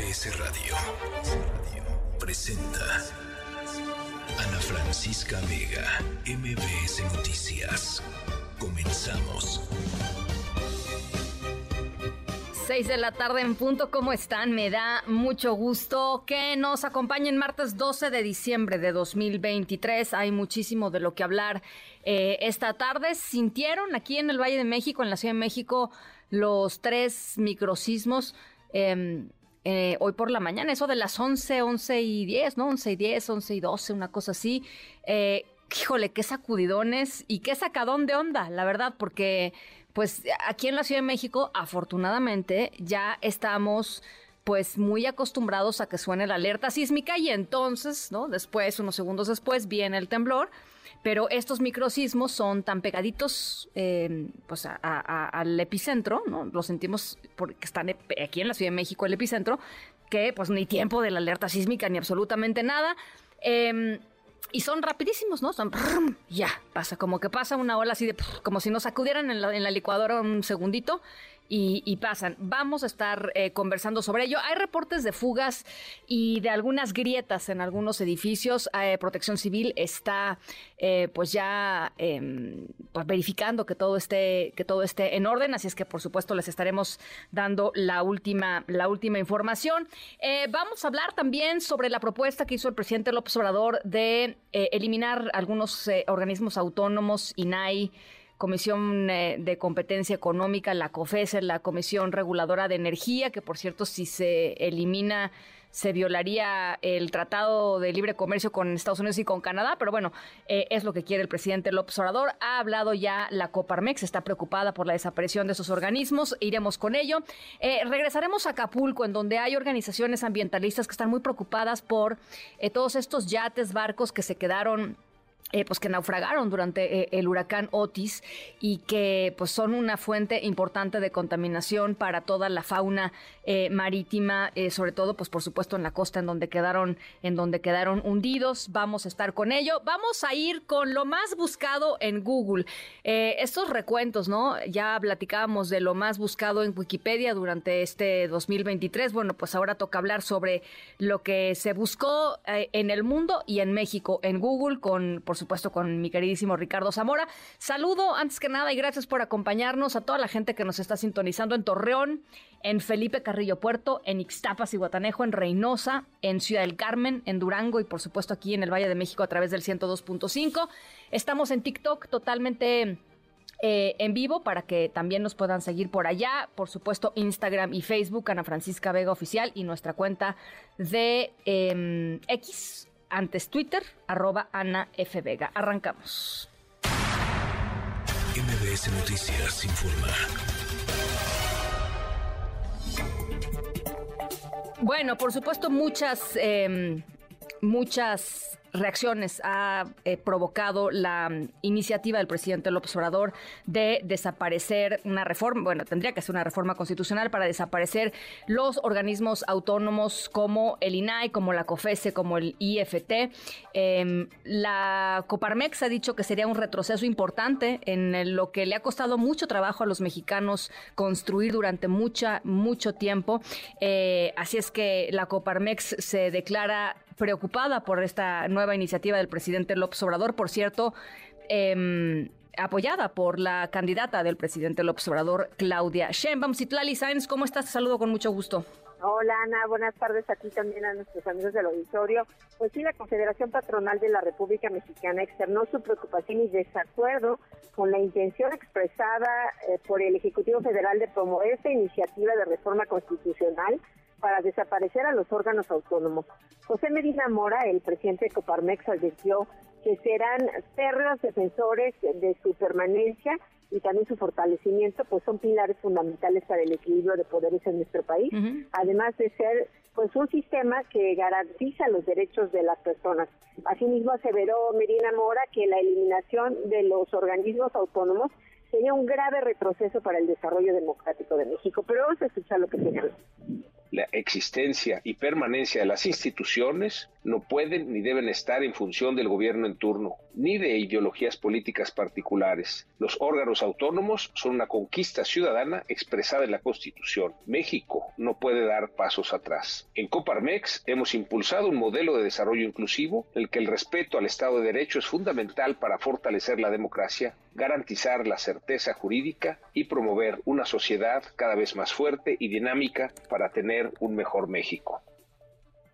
MBS Radio presenta Ana Francisca Vega, MBS Noticias. Comenzamos. 6 de la tarde en punto, ¿cómo están? Me da mucho gusto que nos acompañen martes 12 de diciembre de 2023. Hay muchísimo de lo que hablar eh, esta tarde. ¿Sintieron aquí en el Valle de México, en la Ciudad de México, los tres microsismos? Em, eh, hoy por la mañana, eso de las 11, 11 y 10, ¿no? 11 y 10, 11 y 12, una cosa así. Eh, híjole, qué sacudidones y qué sacadón de onda, la verdad, porque pues aquí en la Ciudad de México, afortunadamente, ya estamos pues muy acostumbrados a que suene la alerta sísmica y entonces, ¿no? Después, unos segundos después, viene el temblor pero estos microsismos son tan pegaditos eh, pues al epicentro, ¿no? Lo sentimos porque están aquí en la Ciudad de México el epicentro, que pues ni tiempo de la alerta sísmica ni absolutamente nada. Em, y son rapidísimos, ¿no? Son ya, pasa como que pasa una ola así de como si nos sacudieran en la licuadora un segundito y, pasan. Vamos a estar eh, conversando sobre ello. Hay reportes de fugas y de algunas grietas en algunos edificios. Eh, Protección Civil está eh, pues ya em, pues verificando que todo esté que todo esté en orden. Así es que por supuesto les estaremos dando la última la última información. vamos a hablar también sobre la propuesta que hizo el presidente López Obrador de eliminar algunos organismos autónomos INAI Comisión eh, de Competencia Económica, la COFESE, la Comisión Reguladora de Energía, que por cierto, si se elimina, se violaría el Tratado de Libre Comercio con Estados Unidos y con Canadá, pero bueno, eh, es lo que quiere el presidente López Obrador. Ha hablado ya la Coparmex, está preocupada por la desaparición de esos organismos, iremos con ello. Eh, regresaremos a Acapulco, en donde hay organizaciones ambientalistas que están muy preocupadas por todos estos yates, barcos que se quedaron eh, pues que naufragaron durante eh, el huracán Otis y que pues son una fuente importante de contaminación para toda la fauna eh, marítima, sobre todo pues por supuesto en la costa en donde quedaron en donde quedaron hundidos. Vamos a estar con ello. Vamos a ir con lo más buscado en Google. estos recuentos, ¿no? Ya platicábamos de lo más buscado en Wikipedia durante este 2023. Bueno, pues ahora toca hablar sobre lo que se buscó en el mundo y en México en Google con por supuesto, con mi queridísimo Ricardo Zamora. Saludo antes que nada y gracias por acompañarnos a toda la gente que nos está sintonizando en Torreón, en Felipe Carrillo Puerto, en Ixtapas y Guatanejo, en Reynosa, en Ciudad del Carmen, en Durango y por supuesto aquí en el Valle de México a través del 102.5. Estamos en TikTok totalmente eh, en vivo para que también nos puedan seguir por allá. Por supuesto, Instagram y Facebook, Ana Francisca Vega Oficial y nuestra cuenta de em, X, antes Twitter, arroba Ana F. Vega. Arrancamos. MBS Noticias informa. Bueno, por supuesto, muchas, eh, muchas reacciones ha eh, provocado la mm, iniciativa del presidente López Obrador de desaparecer una reforma, bueno, tendría que ser una reforma constitucional para desaparecer los organismos autónomos como el INAI, como la COFESE, como el IFT. Em, la Coparmex ha dicho que sería un retroceso importante en lo que le ha costado mucho trabajo a los mexicanos construir durante mucha, mucho tiempo. Eh, así es que la Coparmex se declara preocupada por esta nueva iniciativa del presidente López Obrador, por cierto, em, apoyada por la candidata del presidente López Obrador, Claudia Sheinbaum. Citlali Sáenz, ¿cómo estás? Te saludo con mucho gusto. Hola Ana, buenas tardes a ti también a nuestros amigos del auditorio. Pues sí, la Confederación Patronal de la República Mexicana externó su preocupación y desacuerdo con la intención expresada eh, por el Ejecutivo Federal de promover esta iniciativa de reforma constitucional para desaparecer a los órganos autónomos. José Medina Mora, el presidente de Coparmex, advirtió que serán férreos defensores de su permanencia y también su fortalecimiento, pues son pilares fundamentales para el equilibrio de poderes en nuestro país, además de ser pues un sistema que garantiza los derechos de las personas. Asimismo aseveró Medina Mora que la eliminación de los organismos autónomos sería un grave retroceso para el desarrollo democrático de México. Pero vamos a escuchar lo que señaló la existencia y permanencia de las instituciones no pueden ni deben estar en función del gobierno en turno, ni de ideologías políticas particulares. Los órganos autónomos son una conquista ciudadana expresada en la Constitución. México no puede dar pasos atrás. En Coparmex hemos impulsado un modelo de desarrollo inclusivo en el que el respeto al Estado de Derecho es fundamental para fortalecer la democracia, garantizar la certeza jurídica y promover una sociedad cada vez más fuerte y dinámica para tener un mejor México.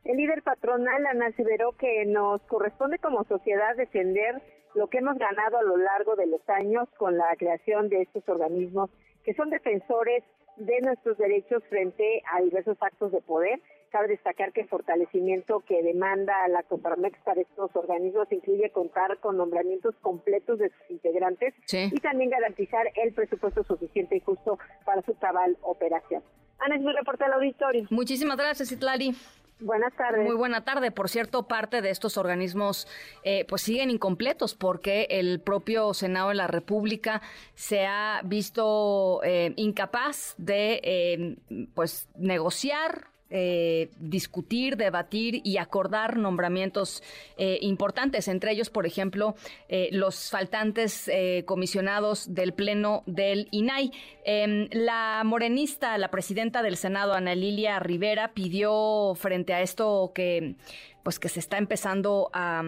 El líder patronal aseveró que nos corresponde como sociedad defender lo que hemos ganado a lo largo de los años con la creación de estos organismos que son defensores de nuestros derechos frente a diversos actos de poder. Cabe destacar que el fortalecimiento que demanda la Coparmex para estos organismos incluye contar con nombramientos completos de sus integrantes y también garantizar el presupuesto suficiente y justo para su cabal operación. Ana, es mi reporte al auditorio. Muchísimas gracias, Itlali. Buenas tardes. Muy buena tarde. Por cierto, parte de estos organismos eh, pues siguen incompletos porque el propio Senado de la República se ha visto eh, incapaz de eh, pues negociar eh, discutir, debatir y acordar nombramientos eh, importantes, entre ellos, por ejemplo, eh, los faltantes comisionados del Pleno del INAI. Em, la morenista, la presidenta del Senado, Ana Lilia Rivera, pidió frente a esto que, pues, que se está empezando a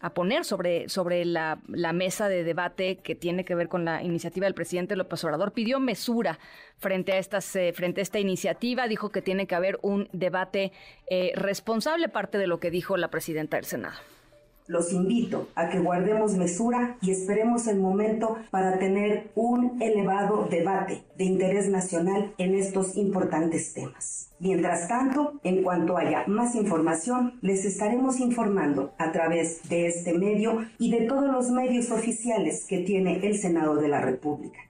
a poner sobre, sobre la, mesa de debate que tiene que ver con la iniciativa del presidente López Obrador. Pidió mesura frente a, estas, eh, frente a esta iniciativa, dijo que tiene que haber un debate eh, responsable, parte de lo que dijo la presidenta del Senado. Los invito a que guardemos mesura y esperemos el momento para tener un elevado debate de interés nacional en estos importantes temas. Mientras tanto, en cuanto haya más información, les estaremos informando a través de este medio y de todos los medios oficiales que tiene el Senado de la República.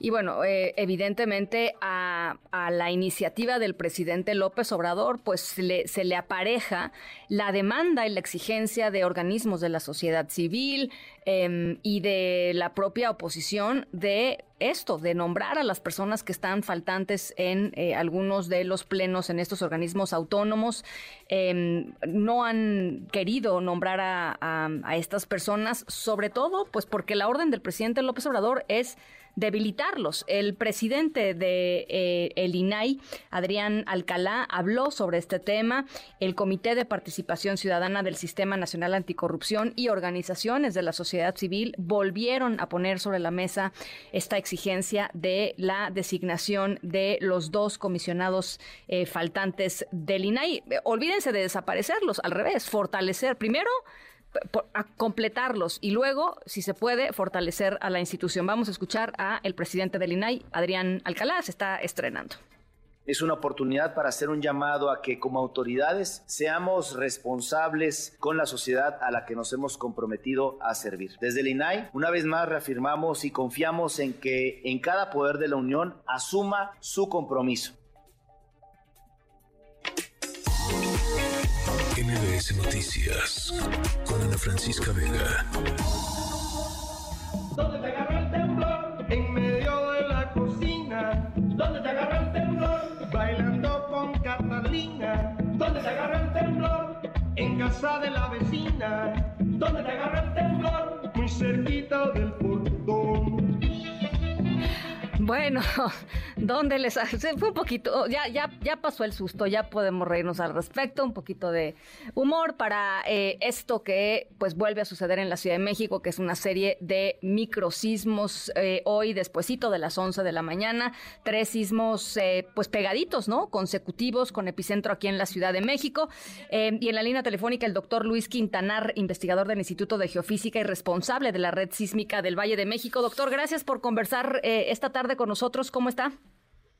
Y bueno, eh, evidentemente a, la iniciativa del presidente López Obrador, pues se le apareja la demanda y la exigencia de organismos de la sociedad civil em, y de la propia oposición de esto, de nombrar a las personas que están faltantes en eh, algunos de los plenos en estos organismos autónomos. Em, no han querido nombrar a, a estas personas, sobre todo pues porque la orden del presidente López Obrador es debilitarlos. El presidente de eh, el INAI, Adrián Alcalá, habló sobre este tema. El Comité de Participación Ciudadana del Sistema Nacional Anticorrupción y organizaciones de la sociedad civil volvieron a poner sobre la mesa esta exigencia de la designación de los dos comisionados eh, faltantes del INAI. Olvídense de desaparecerlos, al revés, fortalecer primero a completarlos y luego, si se puede, fortalecer a la institución. Vamos a escuchar a el presidente del INAI, Adrián Alcalá, se está estrenando. Es una oportunidad para hacer un llamado a que como autoridades seamos responsables con la sociedad a la que nos hemos comprometido a servir. Desde el INAI, una vez más reafirmamos y confiamos en que en cada poder de la Unión asuma su compromiso MBS Noticias con Ana Francisca Vega. ¿Dónde te agarra el temblor? En medio de la cocina. ¿Dónde te agarra el temblor? Bailando con Catalina. ¿Dónde te agarra el temblor? En casa de la vecina. ¿Dónde te agarra el temblor? Muy cerquita del. Bueno, ¿dónde les fue un poquito, ya, ya, ya pasó el susto, ya podemos reírnos al respecto, un poquito de humor para eh, esto que pues vuelve a suceder en la Ciudad de México, que es una serie de microsismos eh, hoy despuesito de las 11 de la mañana, tres sismos eh, pues pegaditos, ¿no? Consecutivos con epicentro aquí en la Ciudad de México. y en la línea telefónica el doctor Luis Quintanar, investigador del Instituto de Geofísica y responsable de la red sísmica del Valle de México. Doctor, gracias por conversar esta tarde con nosotros. ¿Cómo está?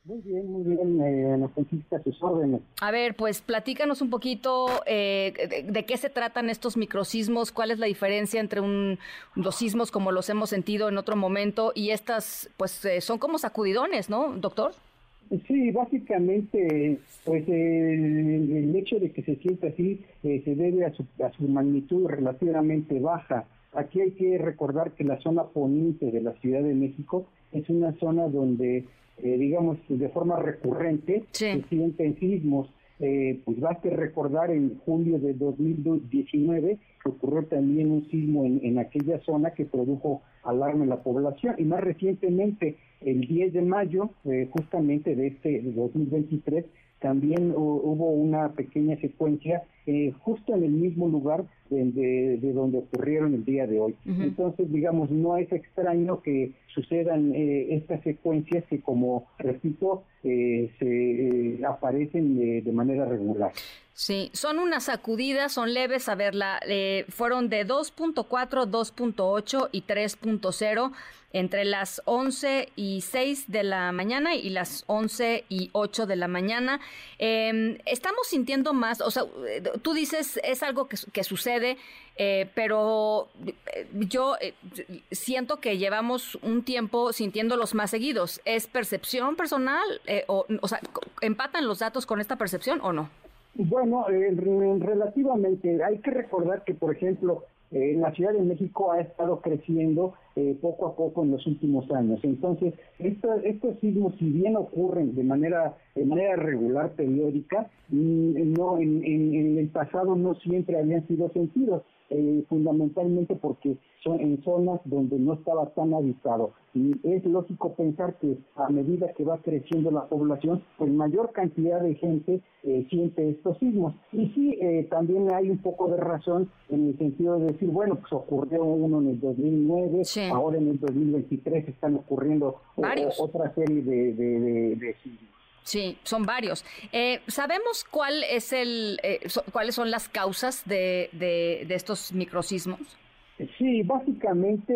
Muy bien, muy bien, eh, nos a sus órdenes. A ver, pues platícanos un poquito eh, de, qué se tratan estos microsismos, cuál es la diferencia entre un, los sismos como los hemos sentido en otro momento y estas, pues eh, son como sacudidones, ¿no, doctor? Sí, básicamente, pues el, hecho de que se sienta así eh, se debe a su, a su magnitud relativamente baja. Aquí hay que recordar que la zona poniente de la Ciudad de México es una zona donde, eh, digamos, de forma recurrente se sienten sismos. eh, pues basta recordar en julio de 2019 que ocurrió también un sismo en, en aquella zona que produjo alarma en la población y más recientemente el 10 de mayo eh, justamente de este 2023 también hubo una pequeña secuencia eh, justo en el mismo lugar de, de, donde ocurrieron el día de hoy. Entonces, digamos, no es extraño que sucedan eh, estas secuencias que, como repito, eh, se aparecen de manera regular. Sí, son unas sacudidas, son leves. A ver, la, fueron de 2.4, 2.8 y 3.0 entre las 11 y 6 de la mañana y las 11 y 8 de la mañana. Em, estamos sintiendo más, o sea, tú dices es algo que, sucede, eh, pero eh, yo eh, siento que llevamos un tiempo sintiéndolos más seguidos. ¿Es percepción personal? o, o sea, ¿empatan los datos con esta percepción o no? Bueno, relativamente, hay que recordar que, por ejemplo, eh, la Ciudad de México ha estado creciendo eh, poco a poco en los últimos años. Entonces, estos sismos, si bien ocurren de manera, de manera regular, periódica, mm, no, en, el pasado no siempre habían sido sentidos. Eh, fundamentalmente porque son en zonas donde no estaba tan habitado. Y es lógico pensar que a medida que va creciendo la población, pues mayor cantidad de gente eh, siente estos sismos. Y sí, eh, también hay un poco de razón en el sentido de decir, bueno, pues ocurrió uno en el 2009, ahora en el 2023 están ocurriendo otra serie de, de sismos. Sí, son varios. Eh, ¿Sabemos cuál es el, eh, cuáles son las causas de, de, estos microsismos? Sí, básicamente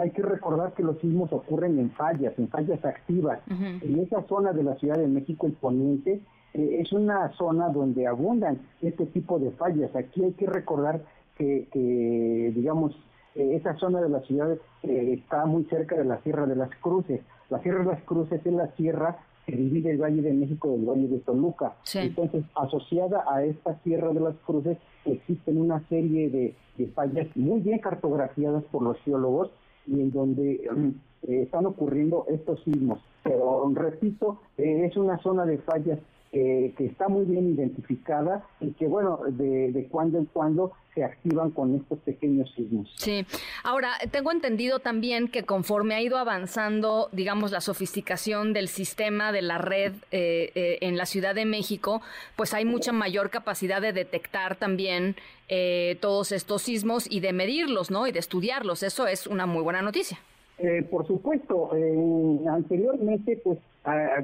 hay que recordar que los sismos ocurren en fallas, en fallas activas. En esa zona de la Ciudad de México, el poniente, eh, es una zona donde abundan este tipo de fallas. Aquí hay que recordar que, que digamos, esa zona de la ciudad está muy cerca de la Sierra de las Cruces. La Sierra de las Cruces es la sierra que divide el Valle de México del Valle de Toluca. Entonces, asociada a esta Sierra de las Cruces, existen una serie de, fallas muy bien cartografiadas por los geólogos y en donde mm, eh, están ocurriendo estos sismos. Pero, repito, eh, es una zona de fallas que está muy bien identificada y que, bueno, de, de cuando en cuando se activan con estos pequeños sismos. Sí. Ahora, tengo entendido también que conforme ha ido avanzando, digamos, la sofisticación del sistema de la red eh, eh, en la Ciudad de México, pues hay mucha mayor capacidad de detectar también eh, todos estos sismos y de medirlos, ¿no? Y de estudiarlos. Eso es una muy buena noticia. Eh, por supuesto, eh, anteriormente pues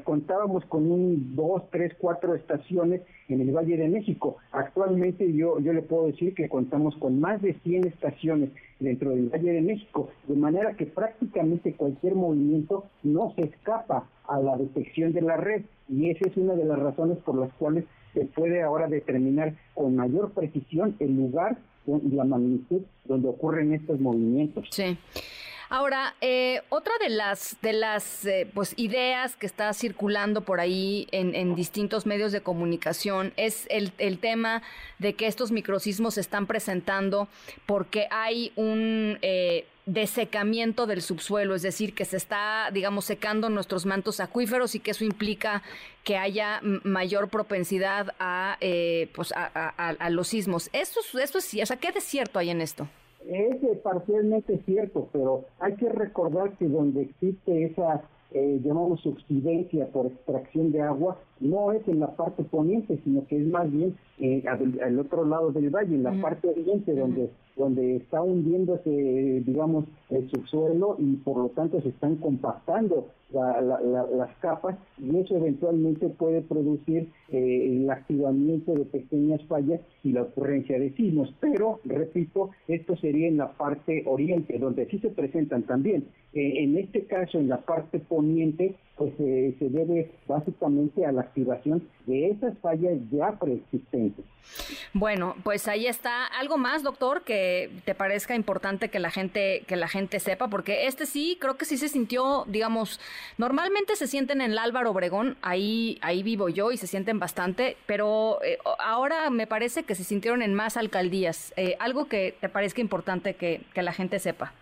contábamos con un dos, tres, cuatro estaciones en el Valle de México. Actualmente yo, yo le puedo decir que contamos con más de 100 estaciones dentro del Valle de México, de manera que prácticamente cualquier movimiento no se escapa a la detección de la red y esa es una de las razones por las cuales se puede ahora determinar con mayor precisión el lugar y la magnitud donde ocurren estos movimientos. Sí. Ahora, eh, otra de las de las eh, pues ideas que está circulando por ahí en, distintos medios de comunicación es el, tema de que estos microsismos se están presentando porque hay un eh, desecamiento del subsuelo, es decir, que se está, digamos, secando nuestros mantos acuíferos y que eso implica que haya mayor propensidad a, pues a, los sismos. Esto, esto es, o sea, ¿qué desierto hay en esto? Es parcialmente cierto, pero hay que recordar que donde existe esa, eh, llamamos, subsidencia por extracción de agua, no es en la parte poniente, sino que es más bien eh, al, otro lado del valle, en la parte oriente, donde donde está hundiéndose, digamos, el subsuelo y por lo tanto se están compactando las capas y eso eventualmente puede producir eh, el activamiento de pequeñas fallas y la ocurrencia de sismos. Pero, repito, esto sería en la parte oriente, donde sí se presentan también. Eh, en este caso, en la parte poniente, pues se debe básicamente a la activación de esas fallas ya preexistentes. Bueno, pues ahí está. Algo más, doctor, que te parezca importante que la gente que la gente sepa, porque este sí creo que sí se sintió, digamos, normalmente se sienten en el Álvaro Obregón, ahí ahí vivo yo y se sienten bastante, pero eh, ahora me parece que se sintieron en más alcaldías. Eh, algo que te parezca importante que, que la gente sepa.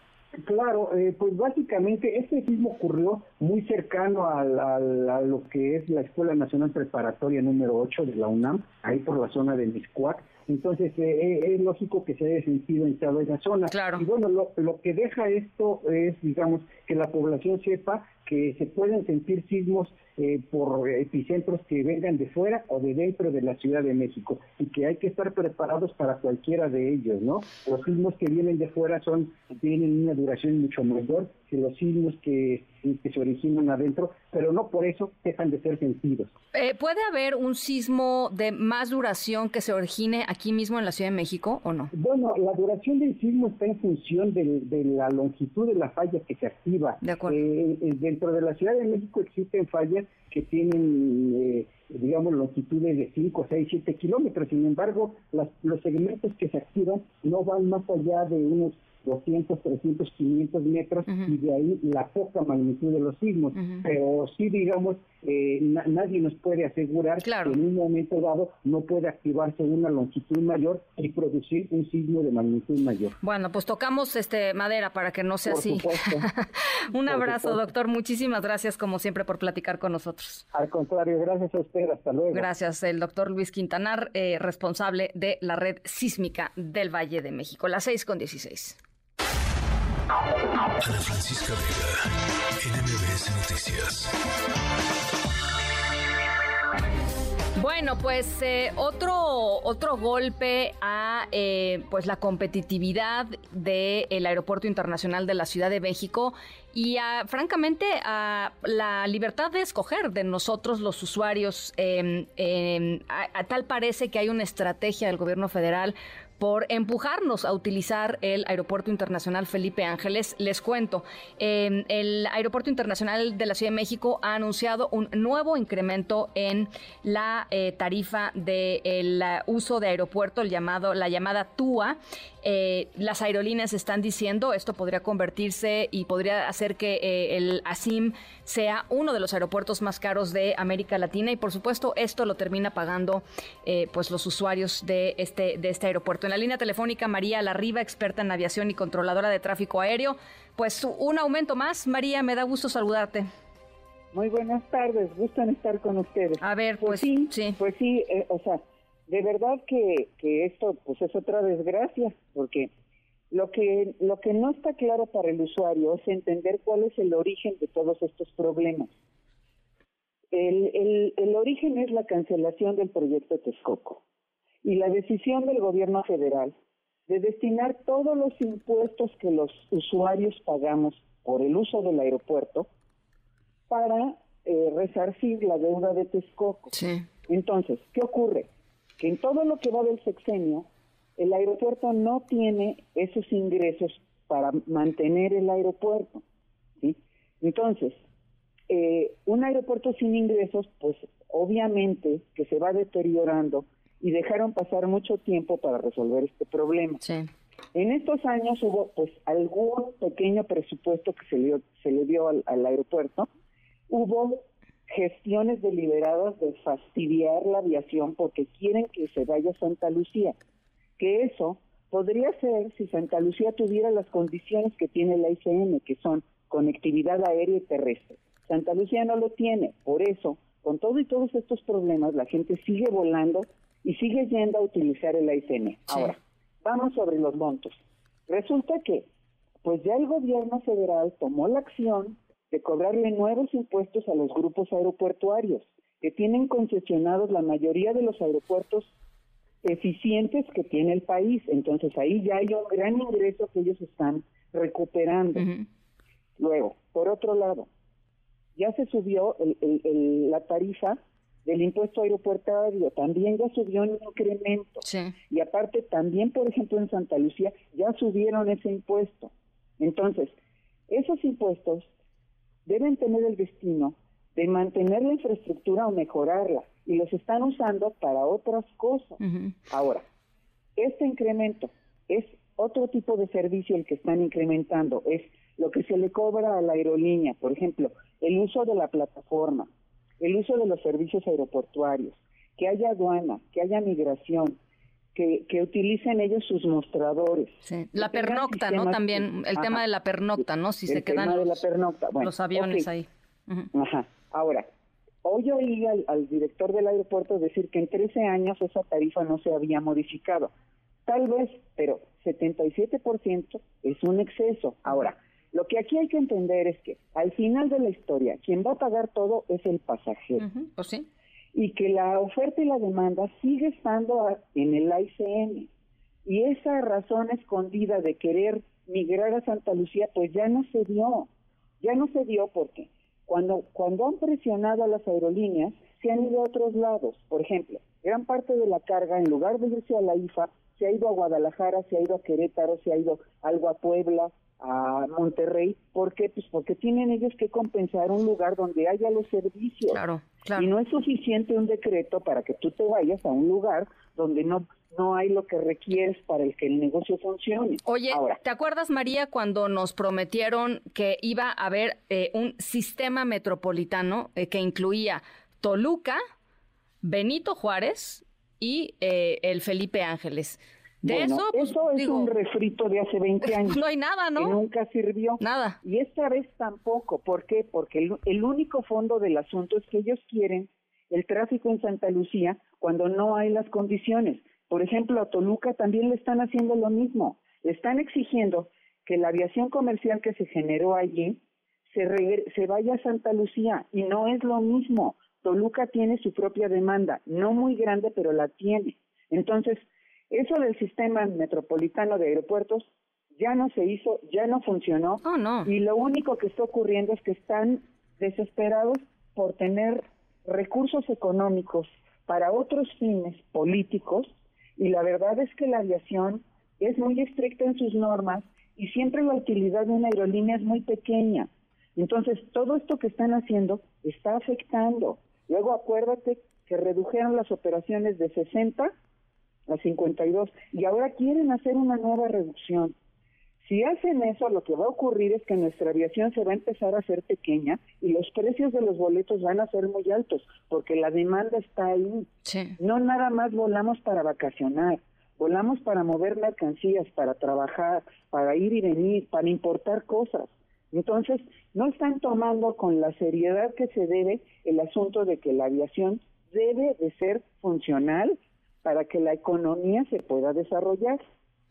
Claro, eh, pues básicamente este sismo ocurrió muy cercano a, lo que es la Escuela Nacional Preparatoria número 8 de la UNAM, ahí por la zona de Miscuac. Entonces eh, eh, es lógico que se haya sentido en toda esa zona. Claro. Y bueno, lo, lo que deja esto es, digamos, que la población sepa que se pueden sentir sismos eh, por epicentros que vengan de fuera o de dentro de la Ciudad de México y que hay que estar preparados para cualquiera de ellos, ¿no? Los sismos que vienen de fuera son tienen una duración mucho mayor que los sismos que, que se originan adentro, pero no por eso dejan de ser sentidos. Eh, ¿Puede haber un sismo de más duración que se origine aquí mismo en la Ciudad de México o no? Bueno, la duración del sismo está en función de, la longitud de la falla que se activa. De acuerdo. Eh, dentro de la Ciudad de México existen fallas que tienen, eh, digamos, longitudes de 5, 6, 7 kilómetros. Sin embargo, los segmentos que se activan no van más allá de unos 200, 300, 500 metros y de ahí la poca magnitud de los sismos. Pero sí, digamos, eh, nadie nos puede asegurar que en un momento dado no puede activarse una longitud mayor y producir un sismo de magnitud mayor. Bueno, pues tocamos este madera para que no sea así. un abrazo, doctor. Muchísimas gracias, como siempre, por platicar con nosotros. Al contrario, gracias a usted. Hasta luego. Gracias, el doctor Luis Quintanar, eh, responsable de la red sísmica del Valle de México. Las 6 con 16. Ana Francisca Vega, NMBS Noticias. Bueno, pues eh, otro, otro golpe a eh, pues la competitividad del Aeropuerto Internacional de la Ciudad de México y francamente a la libertad de escoger de nosotros los usuarios. Em, em, a, tal parece que hay una estrategia del gobierno federal por empujarnos a utilizar el Aeropuerto Internacional Felipe Ángeles. Les cuento, em, el Aeropuerto Internacional de la Ciudad de México ha anunciado un nuevo incremento en la eh, tarifa del uso de aeropuerto, el llamado, la llamada TUA. Eh, las aerolíneas están diciendo esto podría convertirse y podría hacer que eh, el ASIM sea uno de los aeropuertos más caros de América Latina y por supuesto esto lo termina pagando pues los usuarios de este de este aeropuerto en la línea telefónica, María Larriba, experta en aviación y controladora de tráfico aéreo. Pues un aumento más. María, me da gusto saludarte. Muy buenas tardes, gustan estar con ustedes. A ver, pues, pues sí, Pues sí, eh, o sea, de verdad que, que esto pues es otra desgracia, porque lo que, lo que no está claro para el usuario es entender cuál es el origen de todos estos problemas. El, el, el origen es la cancelación del proyecto Texcoco y la decisión del gobierno federal de destinar todos los impuestos que los usuarios pagamos por el uso del aeropuerto para eh, resarcir la deuda de Texcoco. Entonces, ¿qué ocurre? Que en todo lo que va del sexenio, el aeropuerto no tiene esos ingresos para mantener el aeropuerto. ¿sí? Entonces, eh, un aeropuerto sin ingresos, pues obviamente que se va deteriorando y dejaron pasar mucho tiempo para resolver este problema. En estos años hubo pues algún pequeño presupuesto que se le, se le dio al, aeropuerto, hubo gestiones deliberadas de fastidiar la aviación porque quieren que se vaya a Santa Lucía, que eso podría ser si Santa Lucía tuviera las condiciones que tiene la ICM, que son conectividad aérea y terrestre. Santa Lucía no lo tiene, por eso, con todo y todos estos problemas, la gente sigue volando y sigue yendo a utilizar el AICM. Ahora, vamos sobre los montos. Resulta que, pues ya el gobierno federal tomó la acción de cobrarle nuevos impuestos a los grupos aeroportuarios, que tienen concesionados la mayoría de los aeropuertos eficientes que tiene el país. Entonces ahí ya hay un gran ingreso que ellos están recuperando. Luego, por otro lado, ya se subió la tarifa del impuesto aeropuertario también ya subió un incremento. Y aparte también, por ejemplo, en Santa Lucía ya subieron ese impuesto. Entonces, esos impuestos deben tener el destino de mantener la infraestructura o mejorarla y los están usando para otras cosas. Ahora, este incremento es otro tipo de servicio el que están incrementando, es lo que se le cobra a la aerolínea, por ejemplo, el uso de la plataforma, el uso de los servicios aeroportuarios, que haya aduana, que haya migración, que, que utilicen ellos sus mostradores. Sí. La pernocta, ¿no? También el tema de la pernocta, ¿no? Si El se quedan tema de la los, pernocta. Bueno, los aviones ahí. Ajá. Ahora, hoy oí al, al director del aeropuerto decir que en 13 años esa tarifa no se había modificado. Tal vez, pero 77% es un exceso. Ahora, lo que aquí hay que entender es que al final de la historia, quien va a pagar todo es el pasajero. Ujú, Pues sí. Y que la oferta y la demanda sigue estando en el ICM. Y esa razón escondida de querer migrar a Santa Lucía, pues ya no se dio. Ya no se dio porque cuando, cuando han presionado a las aerolíneas, se han ido a otros lados. Por ejemplo, gran parte de la carga, en lugar de irse a la IFA, se ha ido a Guadalajara, se ha ido a Querétaro, se ha ido algo a Puebla, a Monterrey. ¿Por qué? Pues porque tienen ellos que compensar un lugar donde haya los servicios. Claro, claro. Y no es suficiente un decreto para que tú te vayas a un lugar donde no no hay lo que requieres para el que el negocio funcione. Oye, Ahora, ¿te acuerdas, María, cuando nos prometieron que iba a haber eh, un sistema metropolitano eh, que incluía Toluca, Benito Juárez y eh, el Felipe Ángeles? De bueno, eso, pues, eso es digo, un refrito de hace 20 años. no hay nada, que ¿no? nunca sirvió. Nada. Y esta vez tampoco. ¿Por qué? Porque el, el único fondo del asunto es que ellos quieren el tráfico en Santa Lucía cuando no hay las condiciones. Por ejemplo, a Toluca también le están haciendo lo mismo. Le están exigiendo que la aviación comercial que se generó allí se, regre- se vaya a Santa Lucía y no es lo mismo. Toluca tiene su propia demanda, no muy grande, pero la tiene. Entonces, eso del sistema metropolitano de aeropuertos ya no se hizo, ya no funcionó. Oh, no. Y lo único que está ocurriendo es que están desesperados por tener recursos económicos para otros fines políticos y la verdad es que la aviación es muy estricta en sus normas y siempre la utilidad de una aerolínea es muy pequeña. Entonces, todo esto que están haciendo está afectando. Luego, acuérdate que redujeron las operaciones de 60 a 52 y ahora quieren hacer una nueva reducción. Si hacen eso, lo que va a ocurrir es que nuestra aviación se va a empezar a hacer pequeña y los precios de los boletos van a ser muy altos porque la demanda está ahí. Sí. No nada más volamos para vacacionar, volamos para mover mercancías, para trabajar, para ir y venir, para importar cosas. Entonces, no están tomando con la seriedad que se debe el asunto de que la aviación debe de ser funcional para que la economía se pueda desarrollar.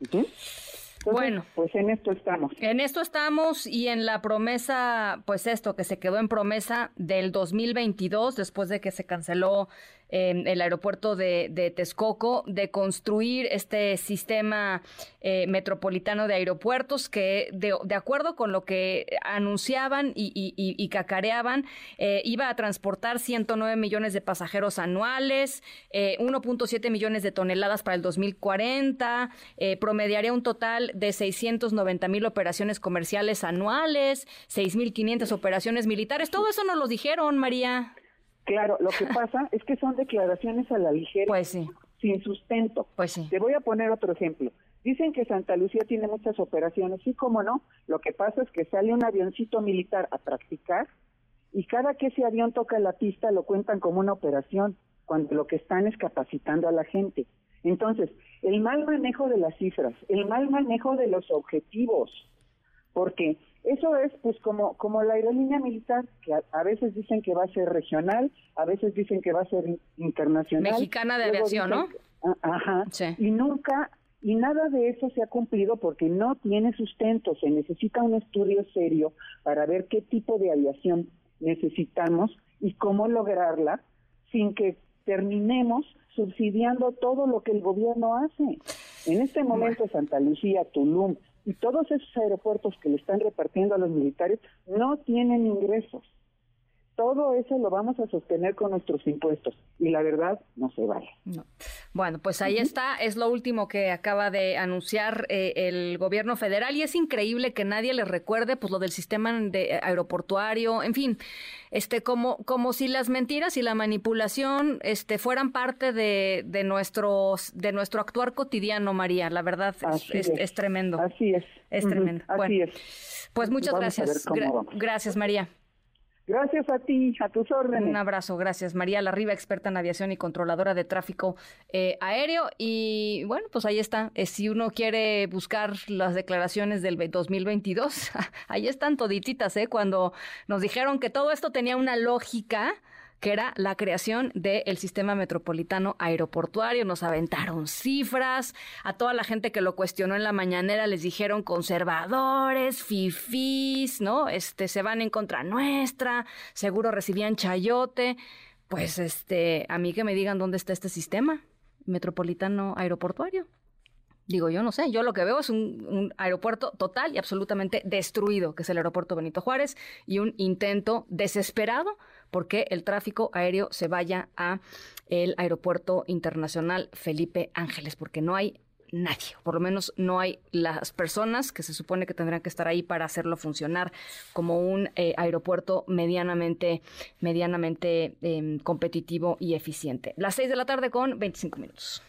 ¿Ujú? Entonces, Bueno. pues en esto estamos. En esto estamos y en la promesa, pues esto que se quedó en promesa del 2022, después de que se canceló eh, el aeropuerto de, de Texcoco, de construir este sistema eh, metropolitano de aeropuertos que, de, acuerdo con lo que anunciaban y, y- y- y cacareaban, eh, iba a transportar 109 millones de pasajeros anuales, eh, 1.7 millones de toneladas para el 2040, eh, promediaría un total de 690 mil operaciones comerciales anuales, 6.500 operaciones militares. Todo eso nos lo dijeron, María. Claro, lo que pasa es que son declaraciones a la ligera, Pues sí, sin sustento. pues sí. Te voy a poner otro ejemplo. Dicen que Santa Lucía tiene muchas operaciones, sí, cómo no. Lo que pasa es que sale un avioncito militar a practicar y cada que ese avión toca la pista lo cuentan como una operación, cuando lo que están es capacitando a la gente. Entonces, el mal manejo de las cifras, el mal manejo de los objetivos, porque eso es pues como como la aerolínea militar que a, a veces dicen que va a ser regional, a veces dicen que va a ser in- internacional, Mexicana de aviación, ¿no? que- ah, Ajá. Sí. Y nunca y nada de eso se ha cumplido porque no tiene sustento, se necesita un estudio serio para ver qué tipo de aviación necesitamos y cómo lograrla sin que terminemos subsidiando todo lo que el gobierno hace. En este momento Santa Lucía, Tulum y todos esos aeropuertos que le están repartiendo a los militares no tienen ingresos. Todo eso lo vamos a sostener con nuestros impuestos y la verdad no se vale. No. Bueno, pues ahí está, es lo último que acaba de anunciar eh, el gobierno federal y es increíble que nadie le recuerde pues lo del sistema de aeroportuario, en fin, este como como si las mentiras y la manipulación este fueran parte de, de nuestros de nuestro actuar cotidiano, María, la verdad es, es- es. es tremendo. Así es. Es tremendo. Así Bueno, es. Pues muchas Vamos gracias. cómo Gra- vamos. gracias, María. Gracias a ti, a tus órdenes. Un abrazo, gracias. María Larriba, experta en aviación y controladora de tráfico eh, aéreo. Y bueno, pues ahí está. Eh, si uno quiere buscar las declaraciones del 2022, ahí están todititas, ¿eh? Cuando nos dijeron que todo esto tenía una lógica que era la creación del sistema metropolitano aeroportuario. Nos aventaron cifras, a toda la gente que lo cuestionó en la mañanera les dijeron conservadores, fifís, ¿no? Este, se van en contra nuestra, seguro recibían chayote. Pues este, a mí que me digan dónde está este sistema metropolitano aeroportuario. Digo, yo no sé, yo lo que veo es un, aeropuerto total y absolutamente destruido, que es el aeropuerto Benito Juárez, y un intento desesperado porque el tráfico aéreo se vaya a el aeropuerto internacional Felipe Ángeles, porque no hay nadie, por lo menos no hay las personas que se supone que tendrán que estar ahí para hacerlo funcionar como un eh, aeropuerto medianamente, medianamente em, competitivo y eficiente. Las seis de la tarde con 25 minutos.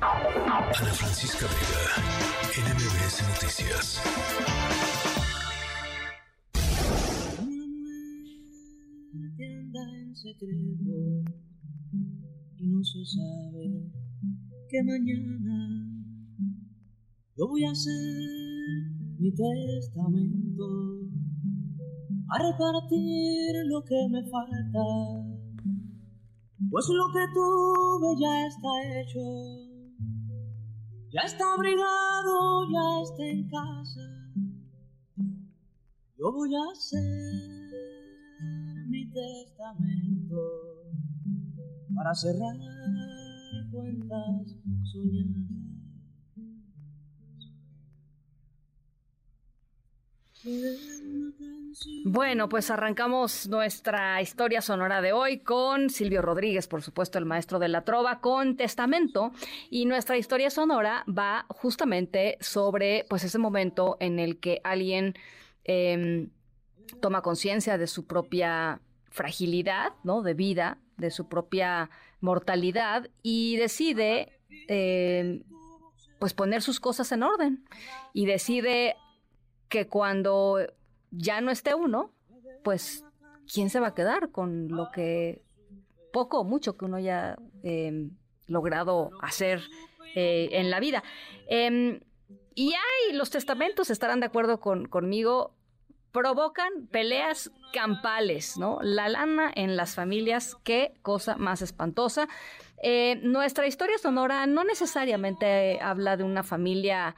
Ana Francisca Vega, NMBS Noticias. Secreto y no se sabe que mañana yo voy a hacer mi testamento a repartir lo que me falta, pues lo que tuve ya está hecho ya está abrigado, ya está en casa. Yo voy a hacer testamento para cerrar cuentas soñadas. Bueno, pues arrancamos nuestra historia sonora de hoy con Silvio Rodríguez, por supuesto, el maestro de la trova, con Testamento. Y nuestra historia sonora va justamente sobre pues ese momento en el que alguien em, toma conciencia de su propia fragilidad, ¿no? De vida, de su propia mortalidad y decide em, pues poner sus cosas en orden y decide que cuando ya no esté uno, pues, ¿quién se va a quedar con lo que poco o mucho que uno haya em, logrado hacer eh, en la vida? Em, y hay, los testamentos estarán de acuerdo con, conmigo, provocan peleas campales, ¿no? La lana en las familias, qué cosa más espantosa. Eh, nuestra historia sonora no necesariamente habla de una familia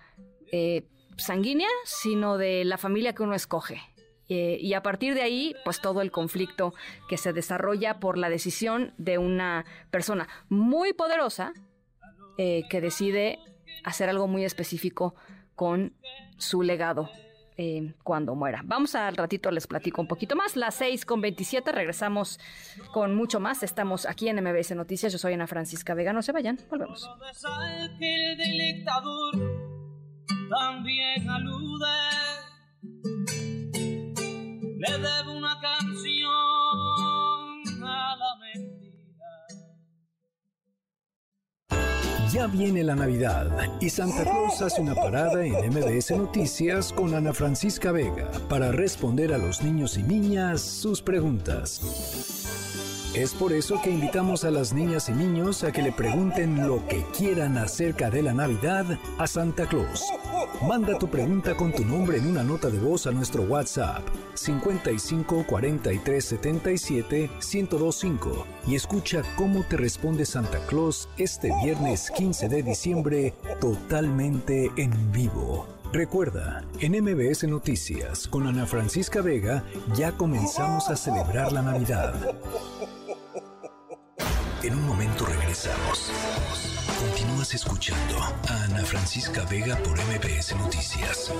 eh, sanguínea, sino de la familia que uno escoge. Eh, y a partir de ahí, pues todo el conflicto que se desarrolla por la decisión de una persona muy poderosa que decide hacer algo muy específico con su legado eh, cuando muera. Vamos al ratito, les platico un poquito más. Las 6 con 27, regresamos con mucho más. Estamos aquí en MBS Noticias. Yo soy Ana Francisca Vega. No se vayan, volvemos también alude. Ya viene la Navidad y Santa Claus hace una parada en MBS Noticias con Ana Francisca Vega para responder a los niños y niñas sus preguntas. Es por eso que invitamos a las niñas y niños a que le pregunten lo que quieran acerca de la Navidad a Santa Claus. Manda tu pregunta con tu nombre en una nota de voz a nuestro WhatsApp 55 43 77 1025 y escucha cómo te responde Santa Claus este viernes 15 de diciembre totalmente en vivo. Recuerda, en MBS Noticias con Ana Francisca Vega ya comenzamos a celebrar la Navidad. En un momento regresamos. Continúas escuchando a Ana Francisca Vega por MBS Noticias.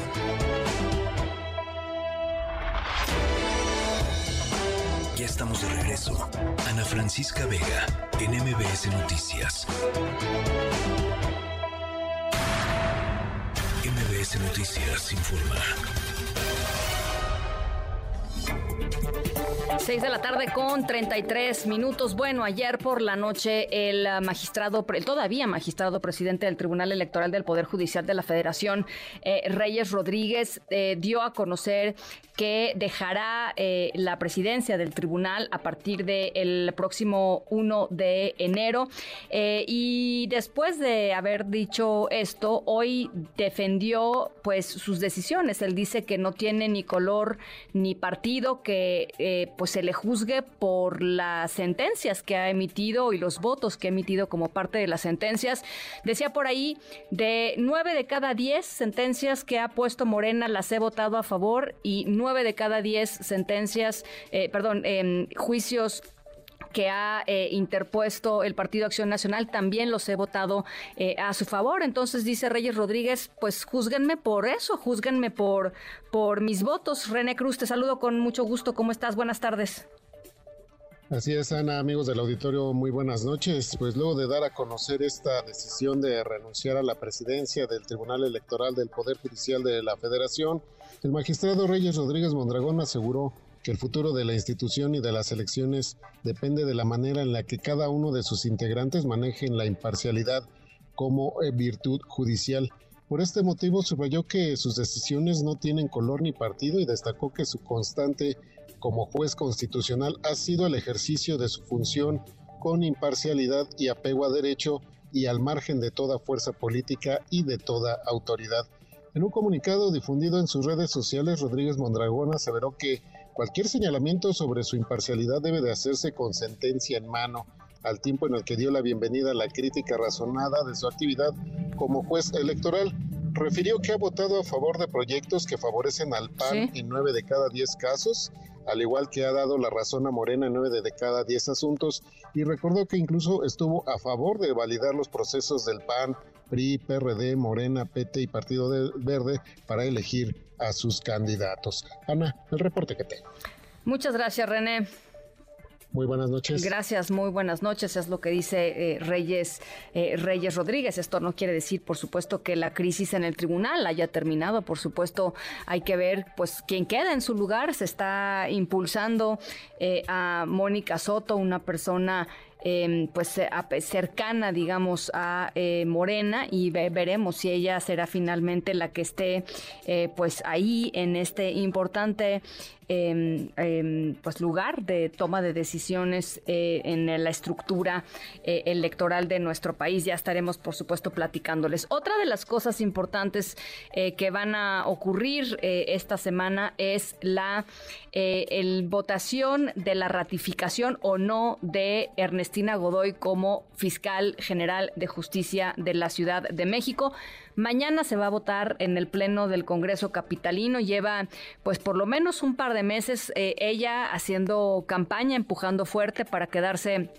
Ya estamos de regreso. Ana Francisca Vega en MBS Noticias. MBS Noticias informa. 6 de la tarde con 33 minutos. Bueno, ayer por la noche el magistrado, el todavía magistrado presidente del Tribunal Electoral del Poder Judicial de la Federación, eh, Reyes Rodríguez, eh, dio a conocer que dejará eh, la presidencia del tribunal a partir del próximo 1 de enero. y después de haber dicho esto, hoy defendió pues sus decisiones. Él dice que no tiene ni color ni partido, que pues se le juzgue por las sentencias que ha emitido y los votos que ha emitido como parte de las sentencias. Decía por ahí, de nueve de cada diez sentencias que ha puesto Morena las he votado a favor y nueve de cada diez sentencias, eh, perdón, eh, juicios que ha eh, interpuesto el Partido Acción Nacional, también los he votado eh, a su favor. Entonces dice Reyes Rodríguez, pues juzguenme por eso, juzguenme por, por mis votos. René Cruz, te saludo con mucho gusto. ¿Cómo estás? Buenas tardes. Así es, Ana, amigos del auditorio, muy buenas noches. Pues luego de dar a conocer esta decisión de renunciar a la presidencia del Tribunal Electoral del Poder Judicial de la Federación, el magistrado Reyes Rodríguez Mondragón aseguró que el futuro de la institución y de las elecciones depende de la manera en la que cada uno de sus integrantes manejen la imparcialidad como eh, virtud judicial. Por este motivo subrayó que sus decisiones no tienen color ni partido y destacó que su constante como juez constitucional ha sido el ejercicio de su función con imparcialidad y apego a derecho y al margen de toda fuerza política y de toda autoridad. En un comunicado difundido en sus redes sociales, Rodríguez Mondragón aseveró que Cualquier señalamiento sobre su imparcialidad debe de hacerse con sentencia en mano, al tiempo en el que dio la bienvenida a la crítica razonada de su actividad como juez electoral. Refirió que ha votado a favor de proyectos que favorecen al PAN en nueve de cada diez casos, al igual que ha dado la razón a Morena en nueve de cada diez asuntos, y recordó que incluso estuvo a favor de validar los procesos del PAN, PRI, PRD, Morena, PT y Partido Verde para elegir a sus candidatos. Ana, el reporte que tengo. Muchas gracias, René. Muy buenas noches. Gracias, muy buenas noches. Es lo que dice eh, Reyes, eh, Reyes Rodríguez. Esto no quiere decir, por supuesto, que la crisis en el tribunal haya terminado. Por supuesto, hay que ver, pues, quién queda en su lugar. Se está impulsando eh, a Mónica Soto, una persona Em, pues eh, cercana, digamos, a eh, Morena y veremos si ella será finalmente la que esté eh, pues ahí en este importante eh, pues lugar de toma de decisiones eh, en la estructura eh, electoral de nuestro país. Ya estaremos, por supuesto, platicándoles. Otra de las cosas importantes eh, que van a ocurrir esta semana es la el votación de la ratificación o no de Ernestina Godoy como fiscal general de justicia de la Ciudad de México. Mañana se va a votar en el Pleno del Congreso Capitalino. Lleva, pues, por lo menos un par de meses eh, ella haciendo campaña, empujando fuerte para quedarse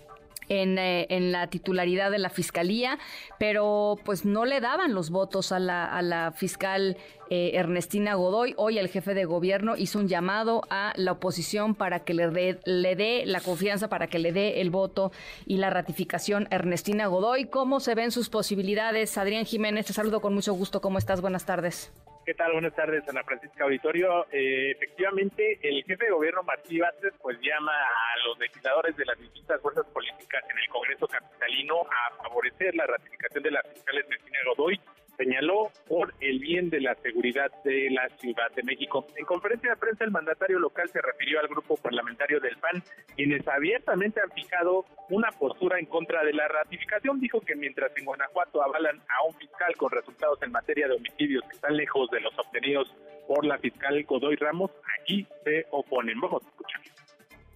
en, eh, en, la titularidad de la fiscalía, pero pues no le daban los votos a la, a la fiscal eh, Ernestina Godoy. Hoy el jefe de gobierno hizo un llamado a la oposición para que le dé, le dé la confianza, para que le dé el voto y la ratificación a Ernestina Godoy. ¿Cómo se ven sus posibilidades? Adrián Jiménez, te saludo con mucho gusto. ¿Cómo estás? Buenas tardes. ¿Qué tal? Buenas tardes, Ana Francisca Auditorio. Eh, efectivamente, el jefe de gobierno Martí Vázquez pues llama a los legisladores de las distintas fuerzas políticas en el Congreso Capitalino a favorecer la ratificación de la fiscal Ernestina Godoy señaló por el bien de la seguridad de la Ciudad de México. En conferencia de prensa, el mandatario local se refirió al grupo parlamentario del PAN, quienes abiertamente han fijado una postura en contra de la ratificación. Dijo que mientras en Guanajuato avalan a un fiscal con resultados en materia de homicidios que están lejos de los obtenidos por la fiscal Godoy Ramos, aquí se oponen. Vamos a escuchar.